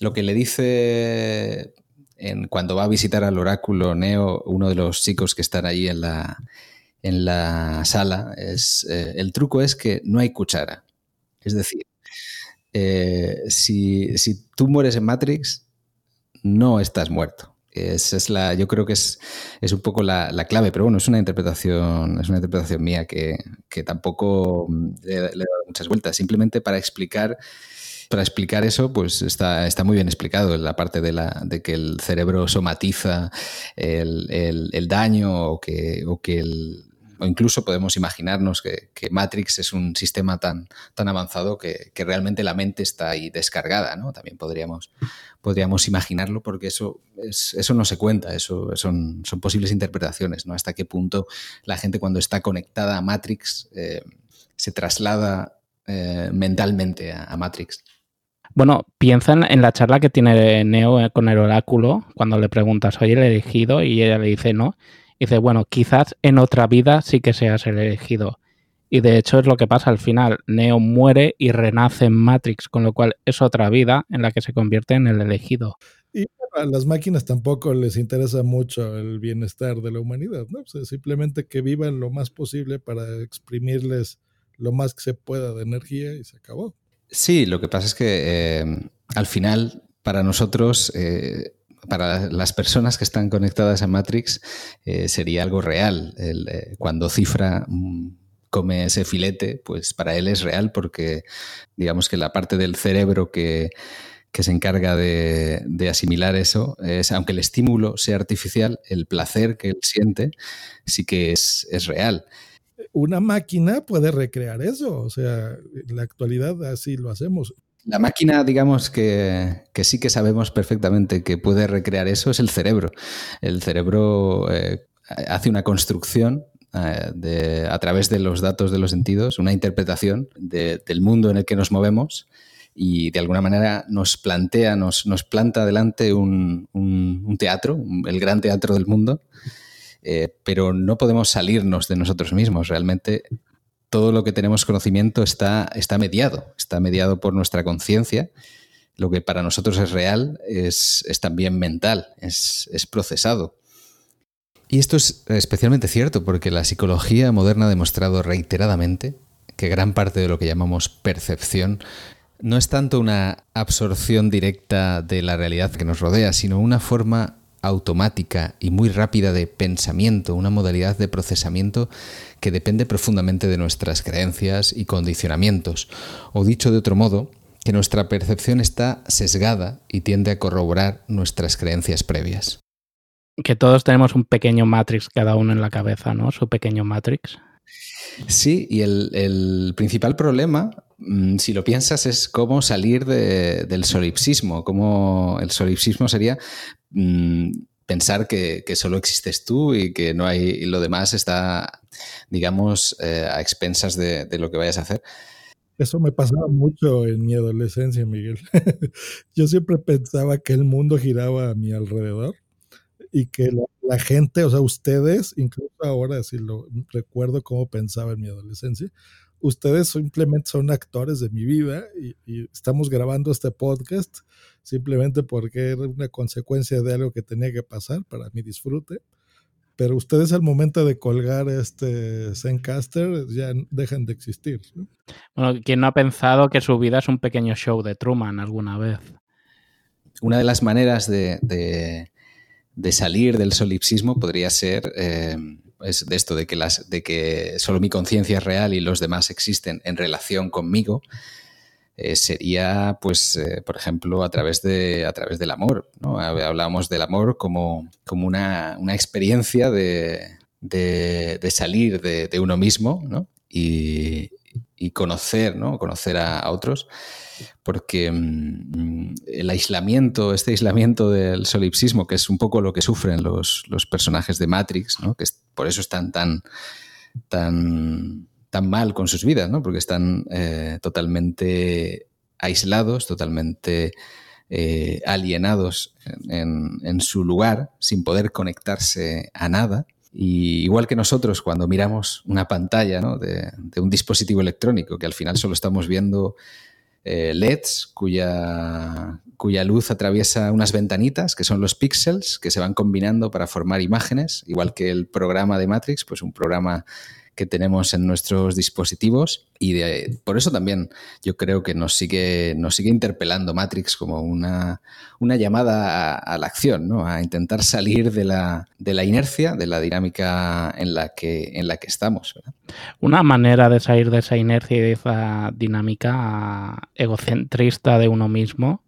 lo que le dice en, cuando va a visitar al oráculo Neo, uno de los chicos que están ahí en la, en la sala, es eh, el truco es que no hay cuchara. Es decir, eh, si, tú mueres en Matrix, no estás muerto. es la, yo creo que es, es un poco la, clave, pero bueno, es una interpretación, es una interpretación mía que, tampoco le, he dado muchas vueltas. Simplemente para explicar, para explicar eso, pues está, está muy bien explicado la parte de, la, de que el cerebro somatiza el, daño o que, o que el, incluso podemos imaginarnos que, Matrix es un sistema tan, tan avanzado que, realmente la mente está ahí descargada, ¿no? También podríamos, podríamos imaginarlo porque eso, eso no se cuenta, eso son, son posibles interpretaciones, ¿no? Hasta qué punto la gente cuando está conectada a Matrix eh, se traslada eh, mentalmente a, Matrix. Bueno, piensan en la charla que tiene Neo con el oráculo cuando le preguntas, ¿soy el elegido? Y ella le dice no dice, bueno, quizás en otra vida sí que seas el elegido. Y de hecho es lo que pasa al final. Neo muere y renace en Matrix, con lo cual es otra vida en la que se convierte en el elegido. Y a las máquinas tampoco les interesa mucho el bienestar de la humanidad, ¿no? simplemente que vivan lo más posible para exprimirles lo más que se pueda de energía y se acabó. Sí, lo que pasa es que eh, al final, para nosotros, eh, para las personas que están conectadas a Matrix eh, sería algo real. Eh, cuando Cifra mm, come ese filete, pues para él es real porque digamos que la parte del cerebro que, se encarga de, asimilar eso, es, aunque el estímulo sea artificial, el placer que él siente sí que es, es real. Una máquina puede recrear eso, o sea, en la actualidad así lo hacemos. La máquina, digamos que, sí que sabemos perfectamente que puede recrear eso, es el cerebro. El cerebro eh, hace una construcción eh, a través de los datos de los sentidos, una interpretación del mundo en el que nos movemos y de alguna manera nos plantea, nos, nos planta delante un, teatro, el gran teatro del mundo, eh, pero no podemos salirnos de nosotros mismos. Realmente todo lo que tenemos conocimiento está, está mediado, está mediado por nuestra conciencia. Lo que para nosotros es real es, también mental, es, es procesado. Y esto es especialmente cierto porque la psicología moderna ha demostrado reiteradamente que gran parte de lo que llamamos percepción no es tanto una absorción directa de la realidad que nos rodea, sino una forma automática y muy rápida de pensamiento, una modalidad de procesamiento que depende profundamente de nuestras creencias y condicionamientos. O dicho de otro modo, que nuestra percepción está sesgada y tiende a corroborar nuestras creencias previas. Que todos tenemos un pequeño Matrix cada uno en la cabeza, ¿no? Su pequeño Matrix. Sí, y el, principal problema, mm, si lo piensas, es cómo salir del solipsismo. Cómo el solipsismo sería mm, pensar que, solo existes tú y que no hay y lo demás está, digamos, eh, a expensas de, lo que vayas a hacer. Eso me pasaba mucho en mi adolescencia, Miguel. Yo siempre pensaba que el mundo giraba a mi alrededor y que la, gente, o sea, ustedes, incluso ahora, si lo recuerdo cómo pensaba en mi adolescencia, ustedes simplemente son actores de mi vida y, estamos grabando este podcast simplemente porque era una consecuencia de algo que tenía que pasar para mi disfrute. Pero ustedes al momento de colgar este Zencaster ya dejan de existir. Bueno, ¿quién no ha pensado que su vida es un pequeño show de Truman alguna vez? Una de las maneras de de salir del solipsismo podría ser eh, de esto, de que, las, de que solo mi conciencia es real y los demás existen en relación conmigo. Eh, sería, pues, eh, por ejemplo, a través, de, a través del amor. ¿no? Hablábamos del amor como, como una, experiencia de, salir de, de, uno mismo y, y conocer, ¿no? Conocer a, otros, porque mm, el aislamiento, este aislamiento del solipsismo, que es un poco lo que sufren los, personajes de Matrix, ¿no? Que por eso están tan, tan mal con sus vidas, ¿no? Porque están eh, totalmente aislados, totalmente eh, alienados en, su lugar, sin poder conectarse a nada. Y igual que nosotros cuando miramos una pantalla de, un dispositivo electrónico, que al final solo estamos viendo eh, LEDs cuya, cuya luz atraviesa unas ventanitas, que son los píxeles, que se van combinando para formar imágenes, igual que el programa de Matrix, pues un programa que tenemos en nuestros dispositivos y por eso también yo creo que nos sigue, nos sigue interpelando Matrix como una, una llamada a, la acción, ¿no? a intentar salir de la, de la inercia, de la dinámica en la que, en la que estamos. Una manera de salir de esa inercia y de esa dinámica egocentrista de uno mismo,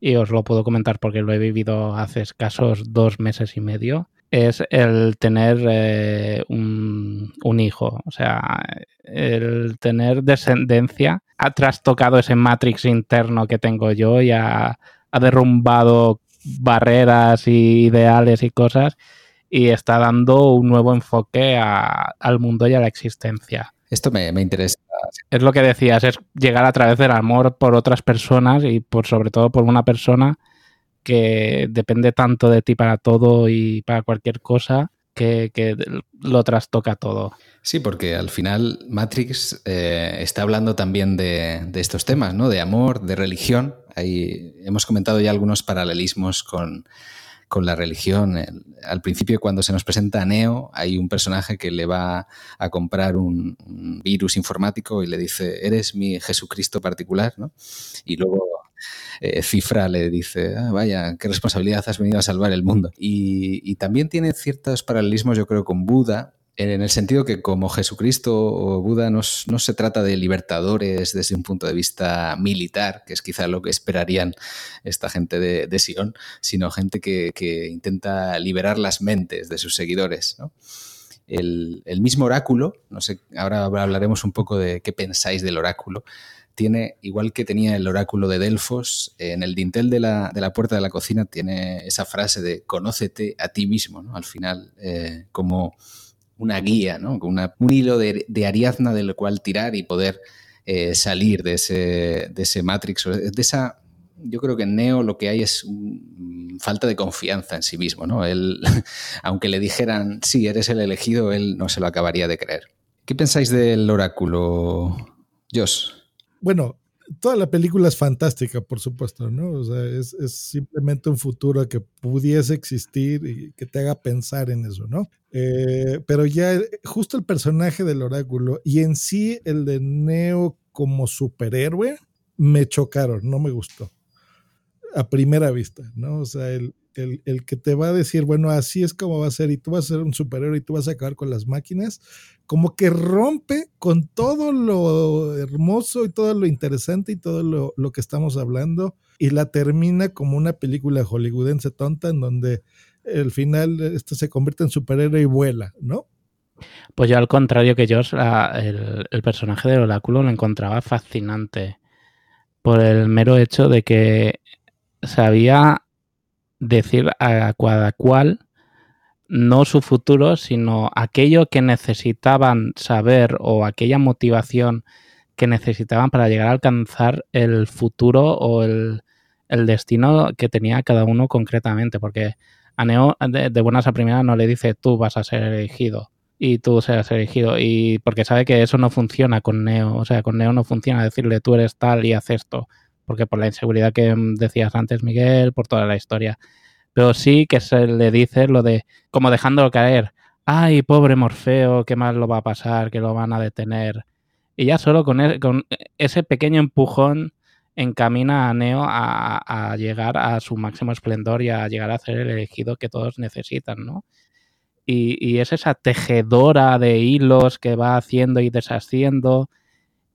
y os lo puedo comentar porque lo he vivido hace escasos dos meses y medio, es el tener eh, un, hijo. O sea, el tener descendencia ha trastocado ese matrix interno que tengo yo y ha, derrumbado barreras y ideales y cosas y está dando un nuevo enfoque al mundo y a la existencia. Esto me, me, interesa. Es lo que decías, es llegar a través del amor por otras personas y por sobre todo por una persona que depende tanto de ti para todo y para cualquier cosa que, lo trastoca todo. Sí, porque al final Matrix eh, está hablando también de, estos temas, ¿no? De amor, de religión. Ahí hemos comentado ya algunos paralelismos con, la religión. al principio, cuando se nos presenta a Neo, hay un personaje que le va a comprar un, un virus informático y le dice, eres mi Jesucristo particular, ¿no? Y luego eh, Cifra le dice, ah, vaya, qué responsabilidad has venido a salvar el mundo. Y, también tiene ciertos paralelismos, yo creo, con Buda, en el sentido que como Jesucristo o Buda no, se trata de libertadores desde un punto de vista militar, que es quizá lo que esperarían esta gente de, Sion, sino gente que, intenta liberar las mentes de sus seguidores. El, el, mismo oráculo, no sé, ahora hablaremos un poco de qué pensáis del oráculo, tiene, igual que tenía el oráculo de Delfos, en el dintel de la, de la, puerta de la cocina tiene esa frase de conócete a ti mismo, ¿no? Al final, eh, como una guía, ¿no? un hilo de, Ariadna del cual tirar y poder eh, salir de ese, de ese Matrix, de esa yo creo que en Neo lo que hay es falta de confianza en sí mismo, ¿no? Él, aunque le dijeran, sí, eres el elegido, él no se lo acabaría de creer. ¿Qué pensáis del oráculo, Josh? Bueno, toda la película es fantástica, por supuesto, ¿no? O sea, es, simplemente un futuro que pudiese existir y que te haga pensar en eso, ¿no? Eh, pero ya justo el personaje del oráculo y en sí el de Neo como superhéroe me chocaron, no me gustó a primera vista, ¿no? O sea, el, el, que te va a decir, bueno, así es como va a ser y tú vas a ser un superhéroe y tú vas a acabar con las máquinas, como que rompe con todo lo hermoso y todo lo interesante y todo lo, lo que estamos hablando y la termina como una película hollywoodense tonta en donde el final este se convierte en superhéroe y vuela, ¿no? Pues yo al contrario que yo, el, el personaje del oráculo lo encontraba fascinante por el mero hecho de que sabía decir a cada cual no su futuro, sino aquello que necesitaban saber o aquella motivación que necesitaban para llegar a alcanzar el futuro o el, destino que tenía cada uno concretamente. Porque a Neo, de, de, buenas a primeras, no le dice tú vas a ser elegido y tú seas elegido. Y porque sabe que eso no funciona con Neo. O sea, con Neo no funciona decirle tú eres tal y haz esto porque por la inseguridad que decías antes, Miguel, por toda la historia. Pero sí que se le dice lo de, como dejándolo caer, ay, pobre Morfeo, qué mal lo va a pasar, que lo van a detener. Y ya solo con, ese pequeño empujón encamina a Neo a, llegar a su máximo esplendor y a llegar a ser el elegido que todos necesitan, ¿no? Y, y, es esa tejedora de hilos que va haciendo y deshaciendo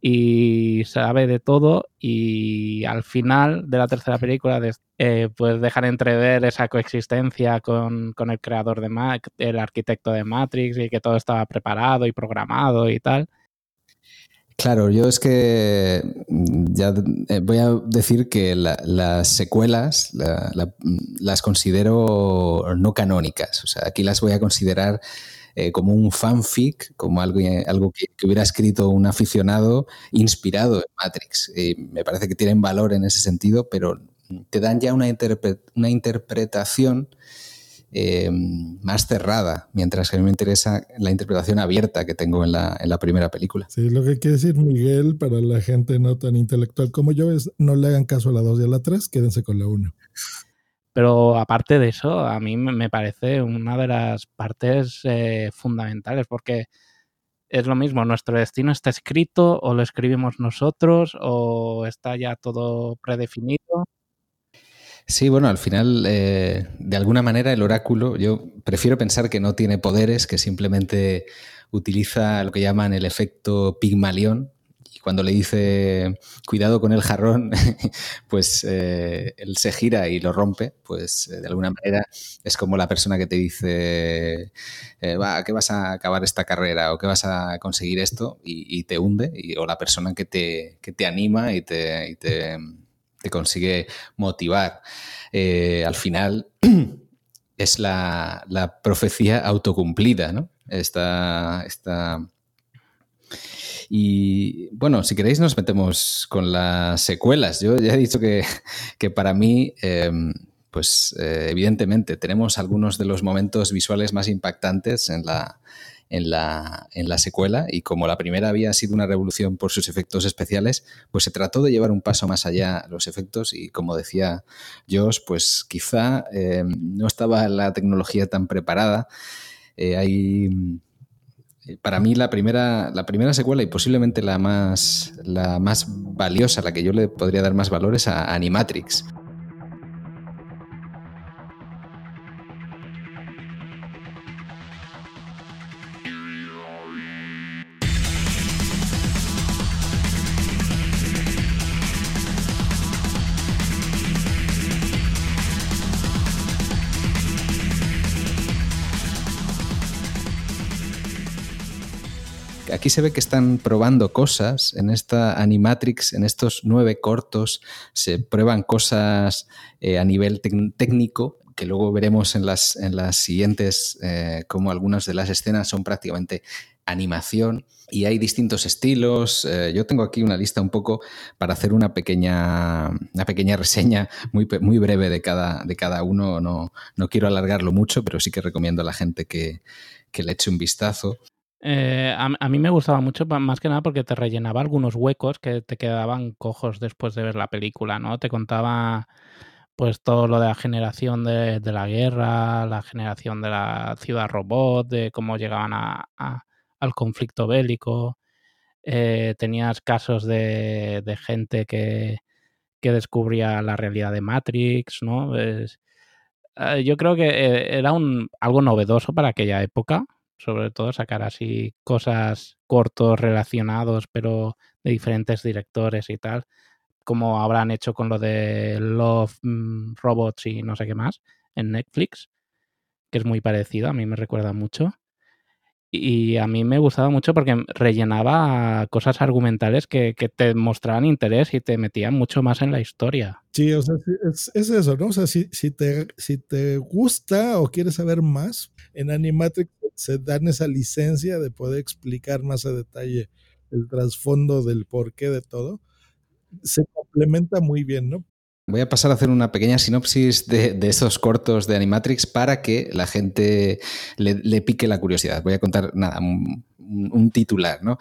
y sabe de todo y al final de la tercera película eh, pues dejan entrever esa coexistencia con, el creador de Mac, el arquitecto de Matrix y que todo estaba preparado y programado y tal. Claro, yo es que mm, ya eh, voy a decir que las secuelas las considero no canónicas. O sea, aquí las voy a considerar eh, como un fanfic, como algo, algo que, hubiera escrito un aficionado inspirado en Matrix. me parece que tienen valor en ese sentido, pero te dan ya una, una interpretación eh, más cerrada, mientras que a mí me interesa la interpretación abierta que tengo en la, en la primera película. Sí, lo que quiere decir Miguel para la gente no tan intelectual como yo es no le hagan caso a la 2 y a la 3, quédense con la 1. Pero aparte de eso, a mí me parece una de las partes eh, fundamentales porque es lo mismo, nuestro destino está escrito o lo escribimos nosotros o está ya todo predefinido. Sí, bueno, al final, eh, de alguna manera, el oráculo, yo prefiero pensar que no tiene poderes, que simplemente utiliza lo que llaman el efecto Pigmalión, cuando le dice cuidado con el jarrón, pues eh, él se gira y lo rompe, pues eh, de alguna manera es como la persona que te dice, eh, que vas a acabar esta carrera o que vas a conseguir esto y, te hunde, o la persona que te, te anima y te, te, consigue motivar. al final es la, la profecía autocumplida, ¿no? Esta, esta y bueno, si queréis nos metemos con las secuelas. Yo ya he dicho que, para mí, em, pues eh, evidentemente tenemos algunos de los momentos visuales más impactantes en la, en la, en la secuela y como la primera había sido una revolución por sus efectos especiales, pues se trató de llevar un paso más allá los efectos y como decía Josh, pues quizá em, no estaba la tecnología tan preparada. Eh, hay para mí la primera, la primera secuela y posiblemente la más, la más valiosa, la que yo le podría dar más valor es a Animatrix. Aquí se ve que están probando cosas en esta Animatrix, en estos nueve cortos, se prueban cosas eh, a nivel técnico que luego veremos en las, en las siguientes, eh, como algunas de las escenas son prácticamente animación y hay distintos estilos. Eh, yo tengo aquí una lista un poco para hacer una pequeña, una pequeña reseña muy, muy breve de cada, de cada uno. No, no quiero alargarlo mucho, pero sí que recomiendo a la gente que, que le eche un vistazo. Eh, a, mí me gustaba mucho, más que nada porque te rellenaba algunos huecos que te quedaban cojos después de ver la película, ¿no? Te contaba pues todo lo de la generación de, la guerra, la generación de la ciudad robot, de cómo llegaban a, al conflicto bélico. Eh, tenías casos de, gente que, descubría la realidad de Matrix, ¿no? Eh, yo creo que eh, era un, algo novedoso para aquella época, sobre todo sacar así cosas cortos relacionados, pero de diferentes directores y tal como habrán hecho con lo de Love mm, Robots y no sé qué más en Netflix, que es muy parecido, a mí me recuerda mucho. Y a mí me gustaba mucho porque rellenaba cosas argumentales que, te mostraban interés y te metían mucho más en la historia. Sí, o sea, es, eso, ¿no? O sea, si, si, te, si te gusta o quieres saber más, en Animatrix se dan esa licencia de poder explicar más a detalle el trasfondo del porqué de todo se complementa muy bien, ¿no? Voy a pasar a hacer una pequeña sinopsis de, esos cortos de Animatrix para que la gente le, pique la curiosidad. Voy a contar nada, un, titular, ¿no?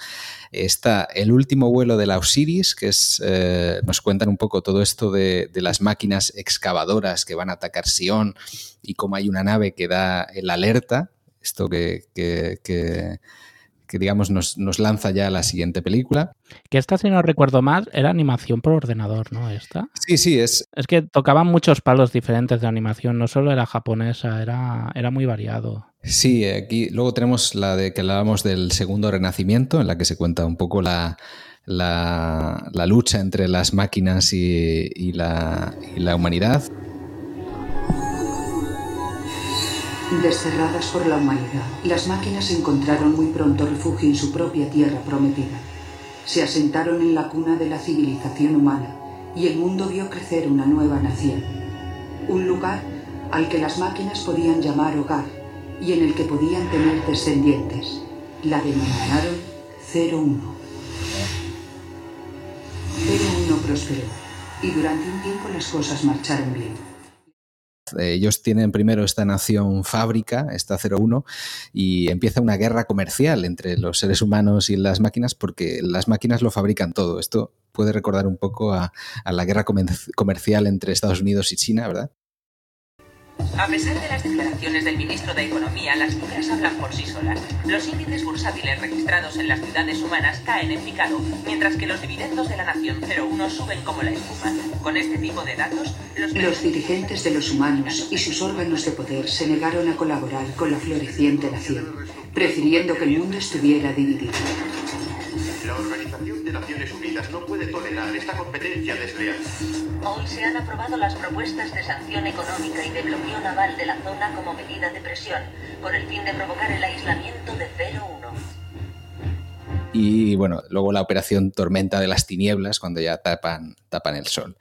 Está el último vuelo de la Osiris, que es, eh, nos cuentan un poco todo esto de, las máquinas excavadoras que van a atacar Sion y cómo hay una nave que da el alerta, esto que que digamos nos, lanza ya a la siguiente película. Que esta, si no recuerdo mal, era animación por ordenador, ¿no? Esta. Sí, sí, es. Es que tocaban muchos palos diferentes de animación, no solo era japonesa, era, era muy variado. Sí, aquí luego tenemos la de que hablábamos del segundo renacimiento, en la que se cuenta un poco la, la, lucha entre las máquinas y, la, y la humanidad. Desterradas por la humanidad, las máquinas encontraron muy pronto refugio en su propia tierra prometida. Se asentaron en la cuna de la civilización humana y el mundo vio crecer una nueva nación. Un lugar al que las máquinas podían llamar hogar y en el que podían tener descendientes. La denominaron 01. 01 prosperó y durante un tiempo las cosas marcharon bien. Ellos tienen primero esta nación fábrica, esta 01, y empieza una guerra comercial entre los seres humanos y las máquinas porque las máquinas lo fabrican todo. Esto puede recordar un poco a, a la guerra comercial entre Estados Unidos y China, ¿verdad? A pesar de las declaraciones del ministro de Economía, las cifras hablan por sí solas. Los índices bursátiles registrados en las ciudades humanas caen en picado, mientras que los dividendos de la Nación 01 suben como la espuma. Con este tipo de datos, los... Los dirigentes de los humanos y sus órganos de poder se negaron a colaborar con la floreciente nación, prefiriendo que el mundo estuviera dividido. La Organización de Naciones Unidas no puede tolerar esta competencia desleal. Hoy se han aprobado las propuestas de sanción económica y de bloqueo naval de la zona como medida de presión, con el fin de provocar el aislamiento de 0-1. Y bueno, luego la operación Tormenta de las Tinieblas, cuando ya tapan, tapan el sol.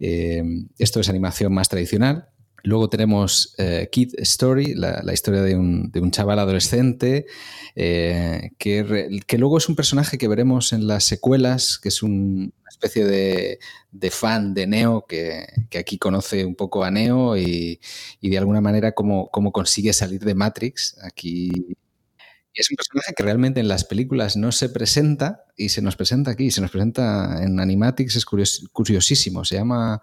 Eh, esto es animación más tradicional. Luego tenemos eh, Kid Story, la, historia de un, chaval adolescente, eh, que, que, luego es un personaje que veremos en las secuelas, que es una especie de, fan de Neo, que, aquí conoce un poco a Neo y, de alguna manera cómo, cómo, consigue salir de Matrix. Aquí es un personaje que realmente en las películas no se presenta y se nos presenta aquí, se nos presenta en Animatrix, es curiosísimo, se llama...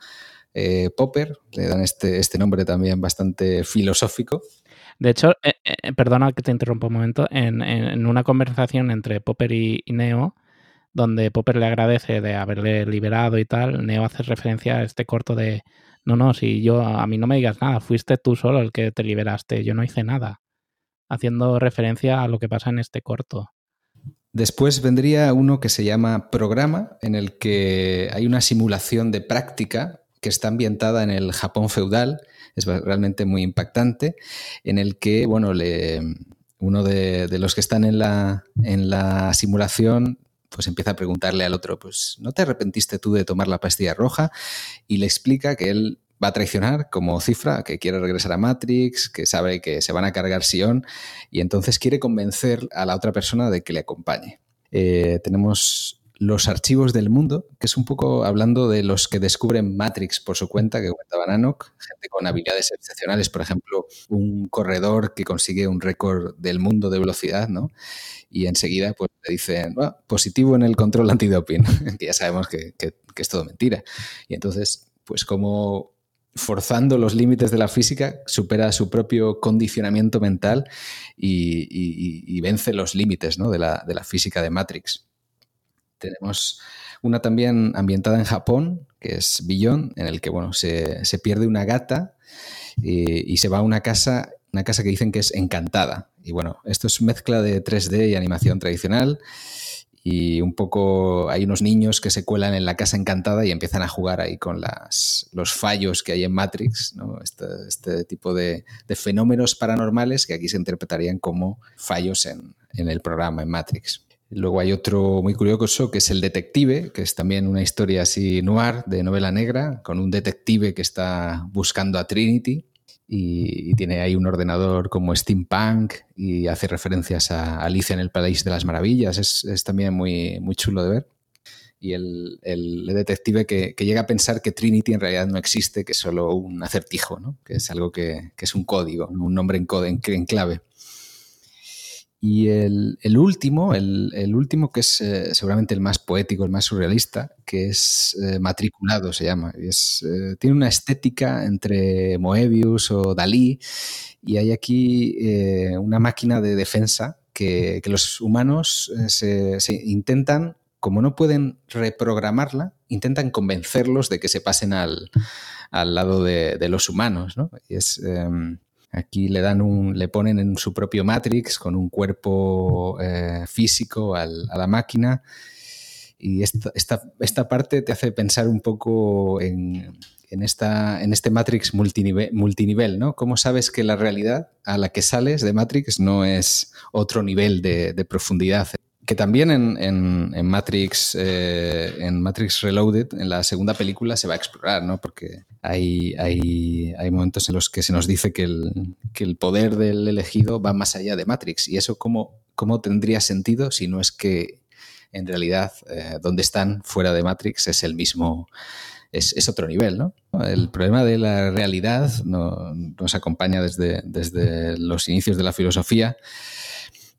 Eh, Popper, le dan este, este nombre también bastante filosófico. De hecho, eh, eh, perdona que te interrumpa un momento, en, una conversación entre Popper y, Neo, donde Popper le agradece de haberle liberado y tal, Neo hace referencia a este corto de, no, no, si yo, a mí no me digas nada, fuiste tú solo el que te liberaste, yo no hice nada, haciendo referencia a lo que pasa en este corto. Después vendría uno que se llama Programa, en el que hay una simulación de práctica que está ambientada en el Japón feudal, es realmente muy impactante, en el que, bueno, le, uno de, los que están en la, en la simulación pues empieza a preguntarle al otro, pues ¿no te arrepentiste tú de tomar la pastilla roja? Y le explica que él va a traicionar como cifra, que quiere regresar a Matrix, que sabe que se van a cargar Sion y entonces quiere convencer a la otra persona de que le acompañe. Eh, tenemos los archivos del mundo, que es un poco hablando de los que descubren Matrix por su cuenta, que cuenta Bananok, gente con habilidades excepcionales, por ejemplo, un corredor que consigue un récord del mundo de velocidad, ¿no? Y enseguida pues le dicen, positivo en el control antidoping, que ya sabemos que, que es todo mentira. Y entonces, pues como forzando los límites de la física, supera su propio condicionamiento mental y, vence los límites de, la, física de Matrix. Tenemos una también ambientada en Japón, que es Billón, en el que bueno, se, pierde una gata y, y, se va a una casa, una casa que dicen que es encantada. Y bueno, esto es mezcla de 3D y animación tradicional y un poco hay unos niños que se cuelan en la casa encantada y empiezan a jugar ahí con las, los fallos que hay en Matrix, este, este, tipo de, fenómenos paranormales que aquí se interpretarían como fallos en, en el programa, en Matrix. Luego hay otro muy curioso que es El Detective, que es también una historia así noir de novela negra, con un detective que está buscando a Trinity y, tiene ahí un ordenador como steampunk y hace referencias a Alicia en el País de las Maravillas. Es, también muy, muy chulo de ver. Y el, detective que, llega a pensar que Trinity en realidad no existe, que es solo un acertijo, ¿no? que es algo que, es un código, un nombre en, en clave. Y el, último, el, último que es eh, seguramente el más poético, el más surrealista, que es eh, Matriculado, se llama. es, eh, tiene una estética entre Moebius o Dalí, y hay aquí una máquina de defensa que, los humanos se, intentan, como no pueden reprogramarla, intentan convencerlos de que se pasen al, lado de, los humanos. ¿no? Y es em, Aquí le dan un, le ponen en su propio Matrix con un cuerpo eh, físico a la máquina. Y esta, esta, parte te hace pensar un poco en, esta, en este Matrix multinivel, multinivel, ¿no? ¿Cómo sabes que la realidad a la que sales de Matrix no es otro nivel de profundidad? Que también en, Matrix, eh, en Matrix Reloaded, en la segunda película, se va a explorar, ¿no? Porque hay, hay, hay momentos en los que se nos dice que el, poder del elegido va más allá de Matrix. ¿Y eso cómo, cómo tendría sentido si no es que en realidad eh, donde están fuera de Matrix es el mismo, es, otro nivel, ¿no? El problema de la realidad nos acompaña desde, desde los inicios de la filosofía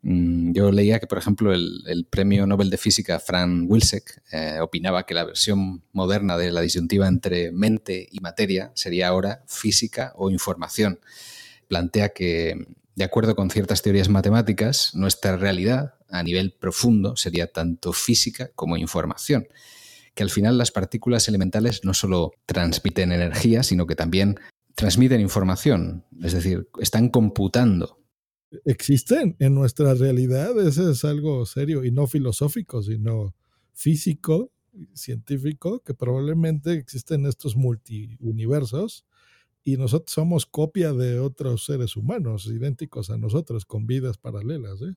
yo leía que, por ejemplo, el, premio Nobel de Física Fran Wilczek eh, opinaba que la versión moderna de la disyuntiva entre mente y materia sería ahora física o información. Plantea que, de acuerdo con ciertas teorías matemáticas, nuestra realidad a nivel profundo sería tanto física como información. Que al final las partículas elementales no solo transmiten energía, sino que también transmiten información, es decir, están computando existen en nuestra realidad. Ese es algo serio y no filosófico, sino físico, científico, que probablemente existen estos multiuniversos y nosotros somos copia de otros seres humanos idénticos a nosotros, con vidas paralelas. ¿eh?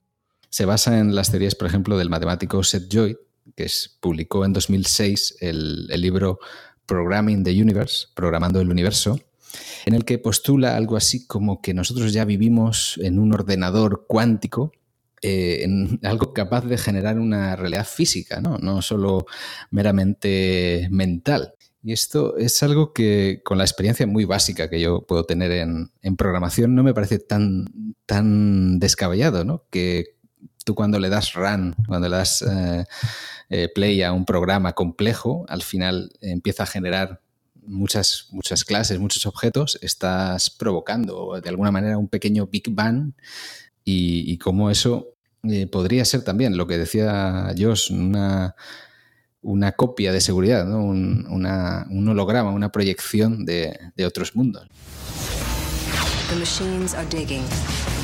Se basa en las teorías, por ejemplo, del matemático Seth Joy, que publicó en 2006 el, el libro Programming the Universe, Programando el Universo, en el que postula algo así como que nosotros ya vivimos en un ordenador cuántico, eh, en algo capaz de generar una realidad física, ¿no? no solo meramente mental. Y esto es algo que con la experiencia muy básica que yo puedo tener en, programación no me parece tan, tan descabellado, ¿no? Que tú cuando le das run, cuando le das eh, eh, play a un programa complejo, al final empieza a generar muchas, muchas clases, muchos objetos, estás provocando de alguna manera un pequeño Big Bang y, como eso eh, podría ser también lo que decía Josh, una, una copia de seguridad, un, un, holograma, una proyección de, de otros mundos. The machines are digging.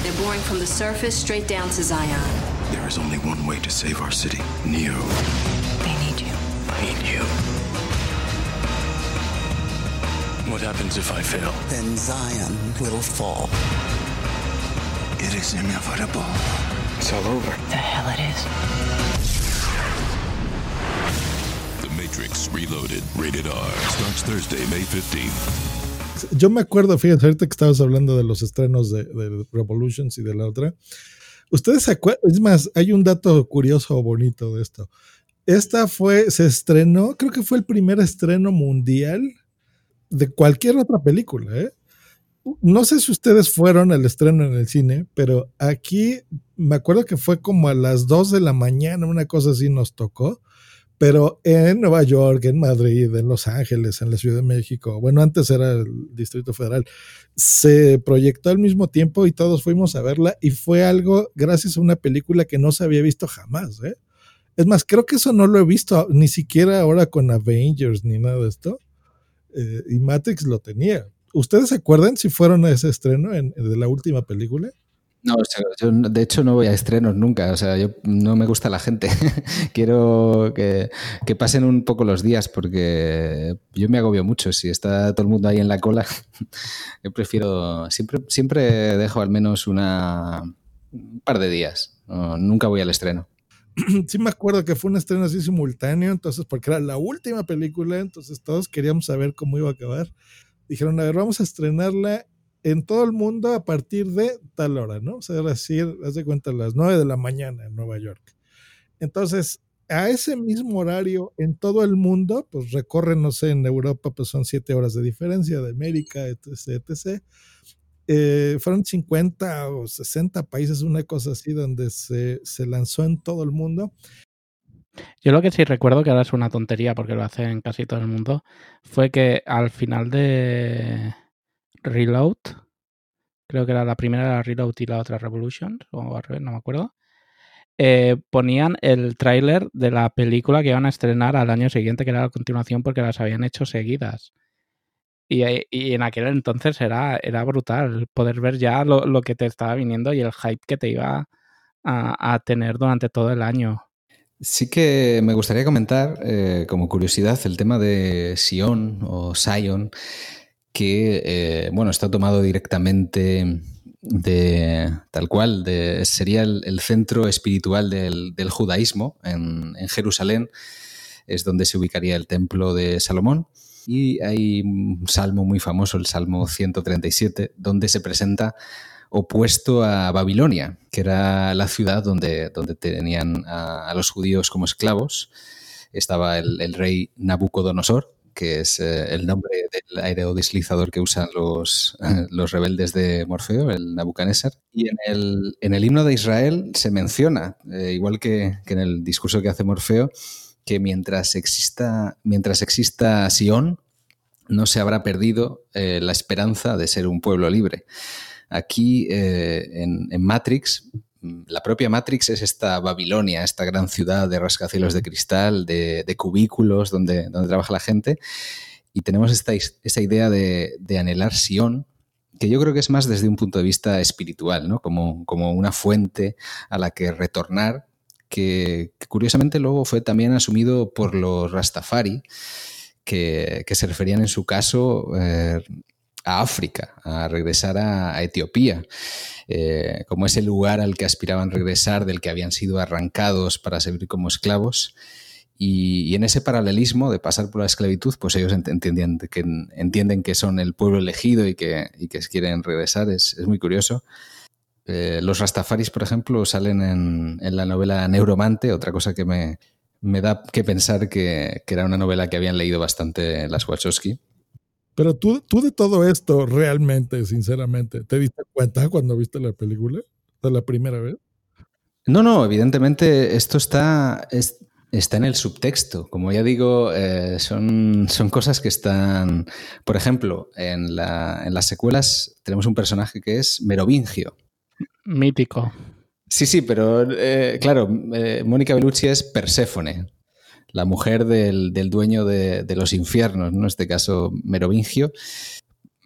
They're boring from the surface straight down to Zion. There is only one way to save our city. Neo. They need you. I need you. What happens if I fail? Then Zion will fall. It is inevitable. It's all over. The hell it is. The Matrix Reloaded, rated R, starts Thursday, May 15th. Yo me acuerdo, fíjate, ahorita que estabas hablando de los estrenos de, de Revolutions y de la otra. Ustedes se acuerdan, es más, hay un dato curioso o bonito de esto. Esta fue, se estrenó, creo que fue el primer estreno mundial de cualquier otra película, ¿eh? No sé si ustedes fueron al estreno en el cine, pero aquí me acuerdo que fue como a las 2 de la mañana, una cosa así nos tocó, pero en Nueva York, en Madrid, en Los Ángeles, en la Ciudad de México, bueno, antes era el Distrito Federal, se proyectó al mismo tiempo y todos fuimos a verla y fue algo gracias a una película que no se había visto jamás, ¿eh? Es más, creo que eso no lo he visto ni siquiera ahora con Avengers ni nada de esto. Eh, y Matrix lo tenía. ¿Ustedes se acuerdan si fueron a ese estreno de la última película? No, yo de hecho no voy a estrenos nunca, o sea, yo no me gusta la gente. Quiero que, pasen un poco los días porque yo me agobio mucho. Si está todo el mundo ahí en la cola, yo prefiero, siempre, siempre dejo al menos una, un par de días. nunca voy al estreno. sí me acuerdo que fue un estreno así simultáneo, entonces, porque era la última película, entonces todos queríamos saber cómo iba a acabar. Dijeron, a ver, vamos a estrenarla en todo el mundo a partir de tal hora, ¿no? O sea, decir, haz de cuenta, las 9 de la mañana en Nueva York. Entonces, a ese mismo horario en todo el mundo, pues recorren, no sé, en Europa, pues son 7 horas de diferencia, de América, etc. Eh, fueron 50 o 60 países, una cosa así, donde se, se, lanzó en todo el mundo. Yo lo que sí recuerdo, que ahora es una tontería porque lo hace en casi todo el mundo, fue que al final de Reload, creo que era la primera era Reload y la otra Revolution, o no me acuerdo, eh, ponían el tráiler de la película que iban a estrenar al año siguiente, que era la continuación porque las habían hecho seguidas. Y, en aquel entonces era, era brutal poder ver ya lo, que te estaba viniendo y el hype que te iba a, tener durante todo el año. Sí que me gustaría comentar, eh, como curiosidad, el tema de Sion o Sion, que eh, bueno, está tomado directamente de tal cual, de, sería el, centro espiritual del, judaísmo en, en Jerusalén, es donde se ubicaría el templo de Salomón. Y hay un salmo muy famoso, el Salmo 137, donde se presenta opuesto a Babilonia, que era la ciudad donde, donde tenían a, los judíos como esclavos. Estaba el, rey Nabucodonosor, que es eh, el nombre del aerodeslizador que usan los, los rebeldes de Morfeo, el Nabucodonosor. Y en el, en el himno de Israel se menciona, eh, igual que, que en el discurso que hace Morfeo, que mientras exista, mientras exista Sion, no se habrá perdido eh, la esperanza de ser un pueblo libre. Aquí eh, en, Matrix, la propia Matrix es esta Babilonia, esta gran ciudad de rascacielos de cristal, de, cubículos donde, donde, trabaja la gente. Y tenemos esta, idea de, anhelar Sion, que yo creo que es más desde un punto de vista espiritual, ¿no? como, como una fuente a la que retornar que, curiosamente luego fue también asumido por los Rastafari, que, se referían en su caso eh, a África, a regresar a, Etiopía, eh, como ese lugar al que aspiraban regresar, del que habían sido arrancados para servir como esclavos. Y, en ese paralelismo de pasar por la esclavitud, pues ellos entienden que, entienden que son el pueblo elegido y que, y que quieren regresar. Es, es muy curioso. Eh, los Rastafaris, por ejemplo, salen en, la novela Neuromante, otra cosa que me, da que pensar que, era una novela que habían leído bastante las Wachowski. Pero tú, tú de todo esto, realmente, sinceramente, ¿te diste cuenta cuando viste la película? ¿De la primera vez? No, no, evidentemente esto está, está en el subtexto. Como ya digo, eh, son, son cosas que están. Por ejemplo, en, en las secuelas tenemos un personaje que es Merovingio Mítico. Sí, sí, pero eh, claro, eh, Mónica Bellucci es Perséfone, la mujer del, dueño de, los infiernos, ¿no? En este caso, Merovingio.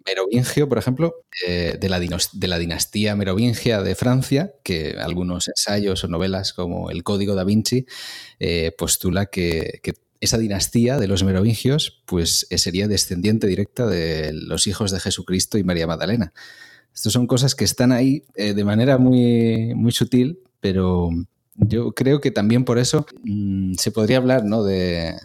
Merovingio, por ejemplo, eh, de, la de, la dinastía merovingia de Francia, que algunos ensayos o novelas como El Código da Vinci postula que, que, esa dinastía de los merovingios pues, sería descendiente directa de los hijos de Jesucristo y María Magdalena. Estas son cosas que están ahí eh, de manera muy, muy sutil, pero, Yo creo que también por eso mm, se podría hablar ¿no? de,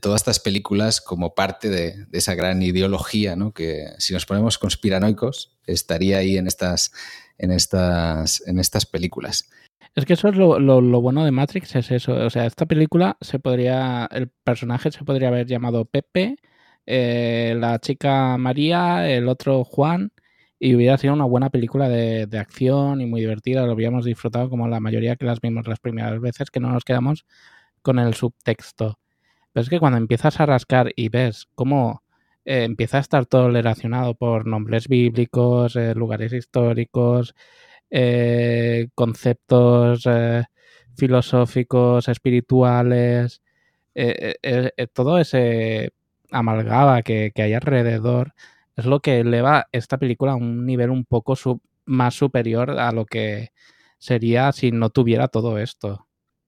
todas estas películas como parte de, esa gran ideología, ¿no? que si nos ponemos conspiranoicos, estaría ahí en estas, en estas, en estas películas. Es que eso es lo, lo, bueno de Matrix, es eso. O sea, esta película se podría, el personaje se podría haber llamado Pepe, eh, la chica María, el otro Juan, y hubiera sido una buena película de, de, acción y muy divertida. Lo habíamos disfrutado como la mayoría que las vimos las primeras veces, que no nos quedamos con el subtexto. Pero es que cuando empiezas a rascar y ves cómo eh, empieza a estar todo relacionado por nombres bíblicos, eh, lugares históricos, eh, conceptos filosóficos, espirituales, todo ese amalgaba que, que hay alrededor es lo que eleva esta película a un nivel un poco más superior a lo que sería si no tuviera todo esto.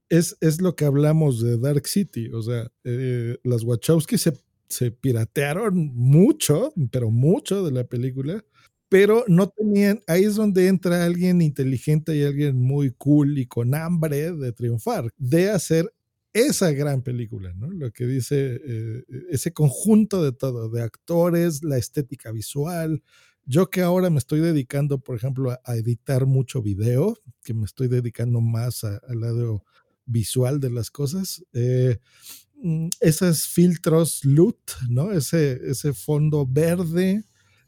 Es, es lo que hablamos de Dark City, o sea, eh, las Wachowski se, se piratearon mucho, pero mucho de la película, pero no tenían, ahí es donde entra alguien inteligente y alguien muy cool y con hambre de triunfar, de hacer esa gran película, ¿no? Lo que dice eh, ese conjunto de todo, de actores, la estética visual. Yo que ahora me estoy dedicando, por ejemplo, a, editar mucho video, que me estoy dedicando más al lado visual de las cosas, eh, mm, esos filtros LUT, ¿no? Ese, ese fondo verde,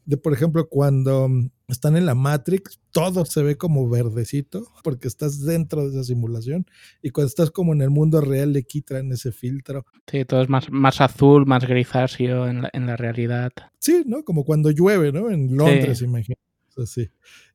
de por ejemplo, cuando están en la Matrix, todo se ve como verdecito porque estás dentro de esa simulación y cuando estás como en el mundo real le quitan ese filtro. Sí, todo es más, más azul, más grisáceo en la, en la realidad. Sí, ¿no? Como cuando llueve, ¿no? En Londres, sí. imagínate. Así.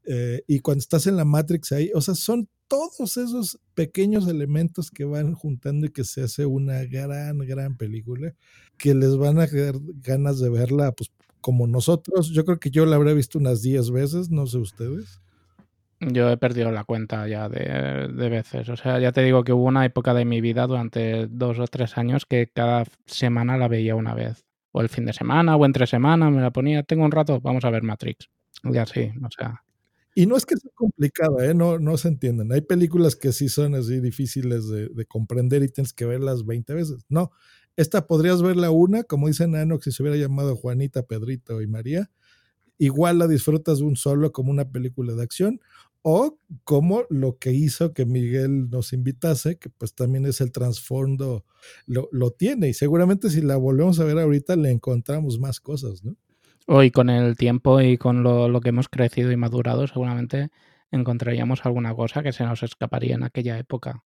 Eh, y cuando estás en la Matrix ahí, o sea, son todos esos pequeños elementos que van juntando y que se hace una gran, gran película que les van a dar ganas de verla, pues como nosotros. Yo creo que yo la habré visto unas 10 veces, no sé ustedes. Yo he perdido la cuenta ya de, veces. O sea, ya te digo que hubo una época de mi vida durante dos o tres años que cada semana la veía una vez. O el fin de semana o entre semana me la ponía. Tengo un rato, vamos a ver Matrix. Y así, o sea. Y no es que sea complicada, ¿eh? no, no se entienden. Hay películas que sí son así difíciles de, de comprender y tienes que verlas 20 veces. No, esta podrías verla una, como dice Nano, si se hubiera llamado Juanita, Pedrito y María. Igual la disfrutas de un solo como una película de acción o como lo que hizo que Miguel nos invitase, que pues también es el trasfondo, lo, lo, tiene y seguramente si la volvemos a ver ahorita le encontramos más cosas, ¿no? Hoy con el tiempo y con lo, que hemos crecido y madurado seguramente encontraríamos alguna cosa que se nos escaparía en aquella época.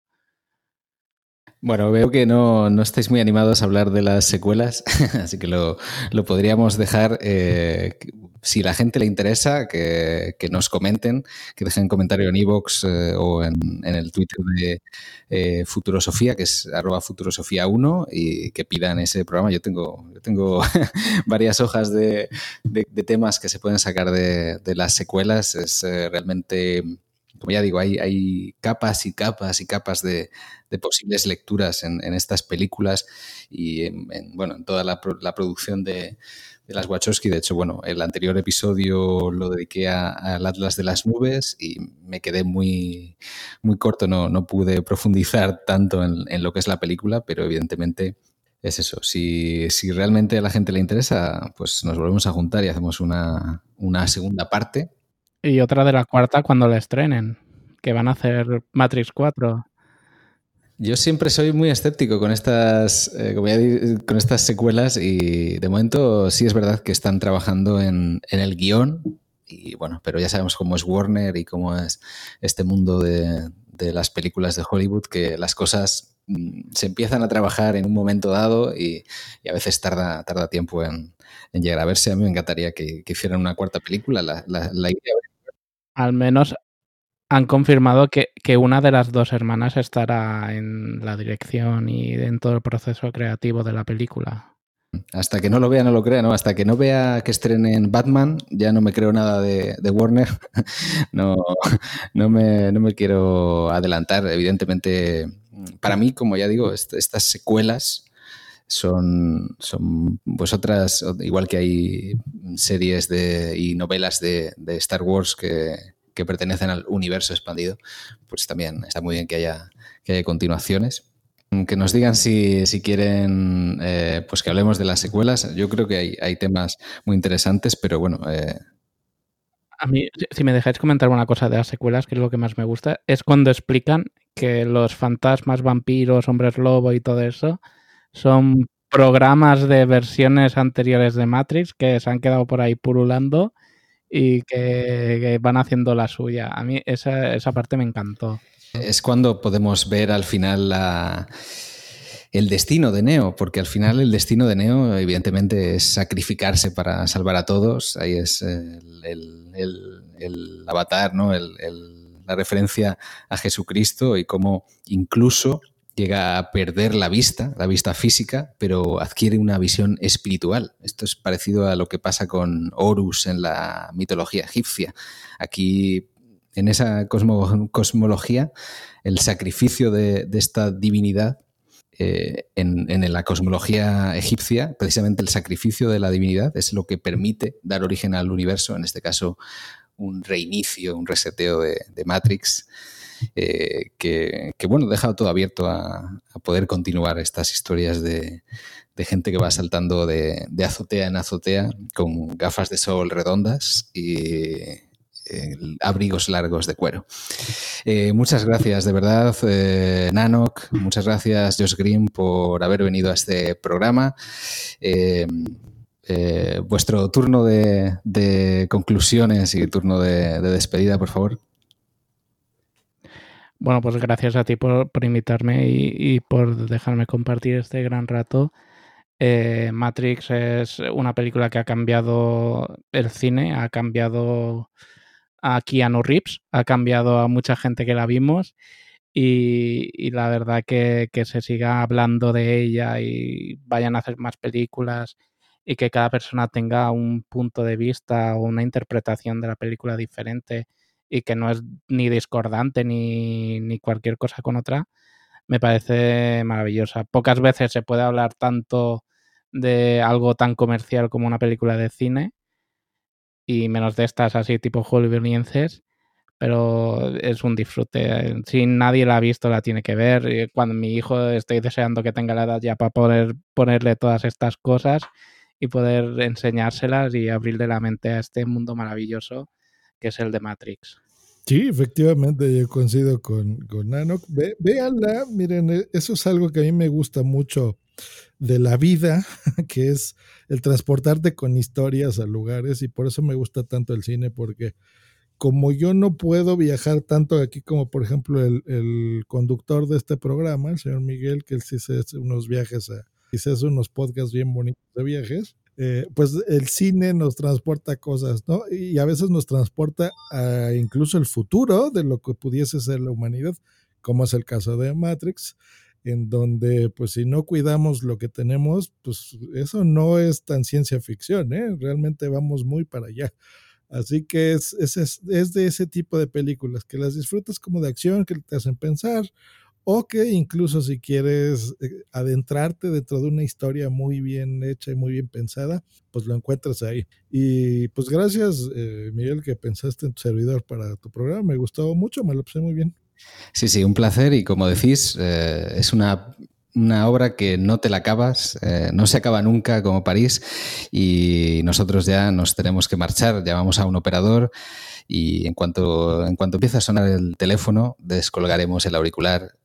Bueno, veo que no, no, estáis muy animados a hablar de las secuelas, así que lo, lo podríamos dejar. Eh, si la gente le interesa, que, que, nos comenten, que dejen comentario en iVoox eh, o en, en, el Twitter de eh, Futurosofía, que es arroba Futurosofía1, y que pidan ese programa. Yo tengo, yo tengo varias hojas de, de, de, temas que se pueden sacar de, de las secuelas. Es eh, realmente como ya digo, hay, capas y capas y capas de, posibles lecturas en, estas películas y en, en, bueno, en toda la, producción de, de, las Wachowski. De hecho, bueno, el anterior episodio lo dediqué al Atlas de las Nubes y me quedé muy, muy corto, no, no pude profundizar tanto en, en, lo que es la película, pero evidentemente es eso. Si, si realmente a la gente le interesa, pues nos volvemos a juntar y hacemos una, una segunda parte y otra de la cuarta cuando la estrenen, que van a hacer Matrix 4. Yo siempre soy muy escéptico con estas, eh, con estas secuelas y de momento sí es verdad que están trabajando en, en, el guion y bueno, pero ya sabemos cómo es Warner y cómo es este mundo de, de las películas de Hollywood, que las cosas mm, se empiezan a trabajar en un momento dado y, y a veces tarda, tarda tiempo en, en, llegar a verse. A mí me encantaría que, que hicieran una cuarta película, la, la, la idea al menos han confirmado que, que, una de las dos hermanas estará en la dirección y en todo el proceso creativo de la película. Hasta que no lo vea, no lo crea, ¿no? Hasta que no vea que estrenen Batman, ya no me creo nada de, de Warner. no, no, me, no me quiero adelantar. Evidentemente, para mí, como ya digo, est estas secuelas son, son pues otras, igual que hay series de, y novelas de, de Star Wars que, que, pertenecen al universo expandido, pues también está muy bien que haya, que haya continuaciones. Que nos digan si, quieren eh, pues que hablemos de las secuelas. Yo creo que hay, temas muy interesantes, pero bueno. Eh, A mí, si me dejáis comentar una cosa de las secuelas, que es lo que más me gusta, es cuando explican que los fantasmas, vampiros, hombres lobo y todo eso son programas de versiones anteriores de Matrix que se han quedado por ahí purulando y que, van haciendo la suya. A mí esa, esa parte me encantó. Es cuando podemos ver al final el destino de Neo, porque al final el destino de Neo evidentemente es sacrificarse para salvar a todos. Ahí es el, avatar, ¿no? la referencia a Jesucristo y cómo incluso llega a perder la vista, la vista física, pero adquiere una visión espiritual. Esto es parecido a lo que pasa con Horus en la mitología egipcia. Aquí, en esa cosmología, el sacrificio de, esta divinidad eh, en, la cosmología egipcia, precisamente el sacrificio de la divinidad es lo que permite dar origen al universo, en este caso un reinicio, un reseteo de Matrix. Eh, que, bueno, deja todo abierto a, poder continuar estas historias de, gente que va saltando de, azotea en azotea con gafas de sol redondas y eh, abrigos largos de cuero. Eh, muchas gracias, de verdad, Nanok. Muchas gracias, Josh Green, por haber venido a este programa. vuestro turno de, conclusiones y turno de despedida, por favor. Bueno, pues gracias a ti por, invitarme y, por dejarme compartir este gran rato. Eh, Matrix es una película que ha cambiado el cine, ha cambiado a Keanu Reeves, ha cambiado a mucha gente que la vimos y, la verdad que, que, se siga hablando de ella y vayan a hacer más películas y que cada persona tenga un punto de vista o una interpretación de la película diferente y que no es ni discordante ni, cualquier cosa con otra, me parece maravillosa. Pocas veces se puede hablar tanto de algo tan comercial como una película de cine y menos de estas así tipo hollywoodienses, pero es un disfrute. Si nadie la ha visto, la tiene que ver. Cuando mi hijo estoy deseando que tenga la edad ya para poder ponerle todas estas cosas y poder enseñárselas y abrirle la mente a este mundo maravilloso que es el de Matrix. Sí, efectivamente, yo coincido con, con Nanok. véanla, miren, e, eso es algo que a mí me gusta mucho de la vida, que es el transportarte con historias a lugares y por eso me gusta tanto el cine, porque como yo no puedo viajar tanto aquí como por ejemplo el, el conductor de este programa, el señor Miguel, que él sí se hace unos viajes a, y se hace unos podcasts bien bonitos de viajes, eh, pues el cine nos transporta cosas, ¿no? Y a veces nos transporta a incluso el futuro de lo que pudiese ser la humanidad, como es el caso de Matrix, en donde pues si no cuidamos lo que tenemos, pues eso no es tan ciencia ficción, ¿eh? Realmente vamos muy para allá. Así que es, es, es de ese tipo de películas, que las disfrutas como de acción, que te hacen pensar, o que incluso si quieres eh, adentrarte dentro de una historia muy bien hecha y muy bien pensada, pues lo encuentras ahí. Y pues gracias, eh, Miguel, que pensaste en tu servidor para tu programa. Me gustó mucho, me lo pasé muy bien. Sí, sí, un placer y como decís, eh, es una una obra que no te la acabas, no se acaba nunca como París y nosotros ya nos tenemos que marchar, llamamos a un operador y en cuanto, en cuanto empiece a sonar el teléfono descolgaremos el auricular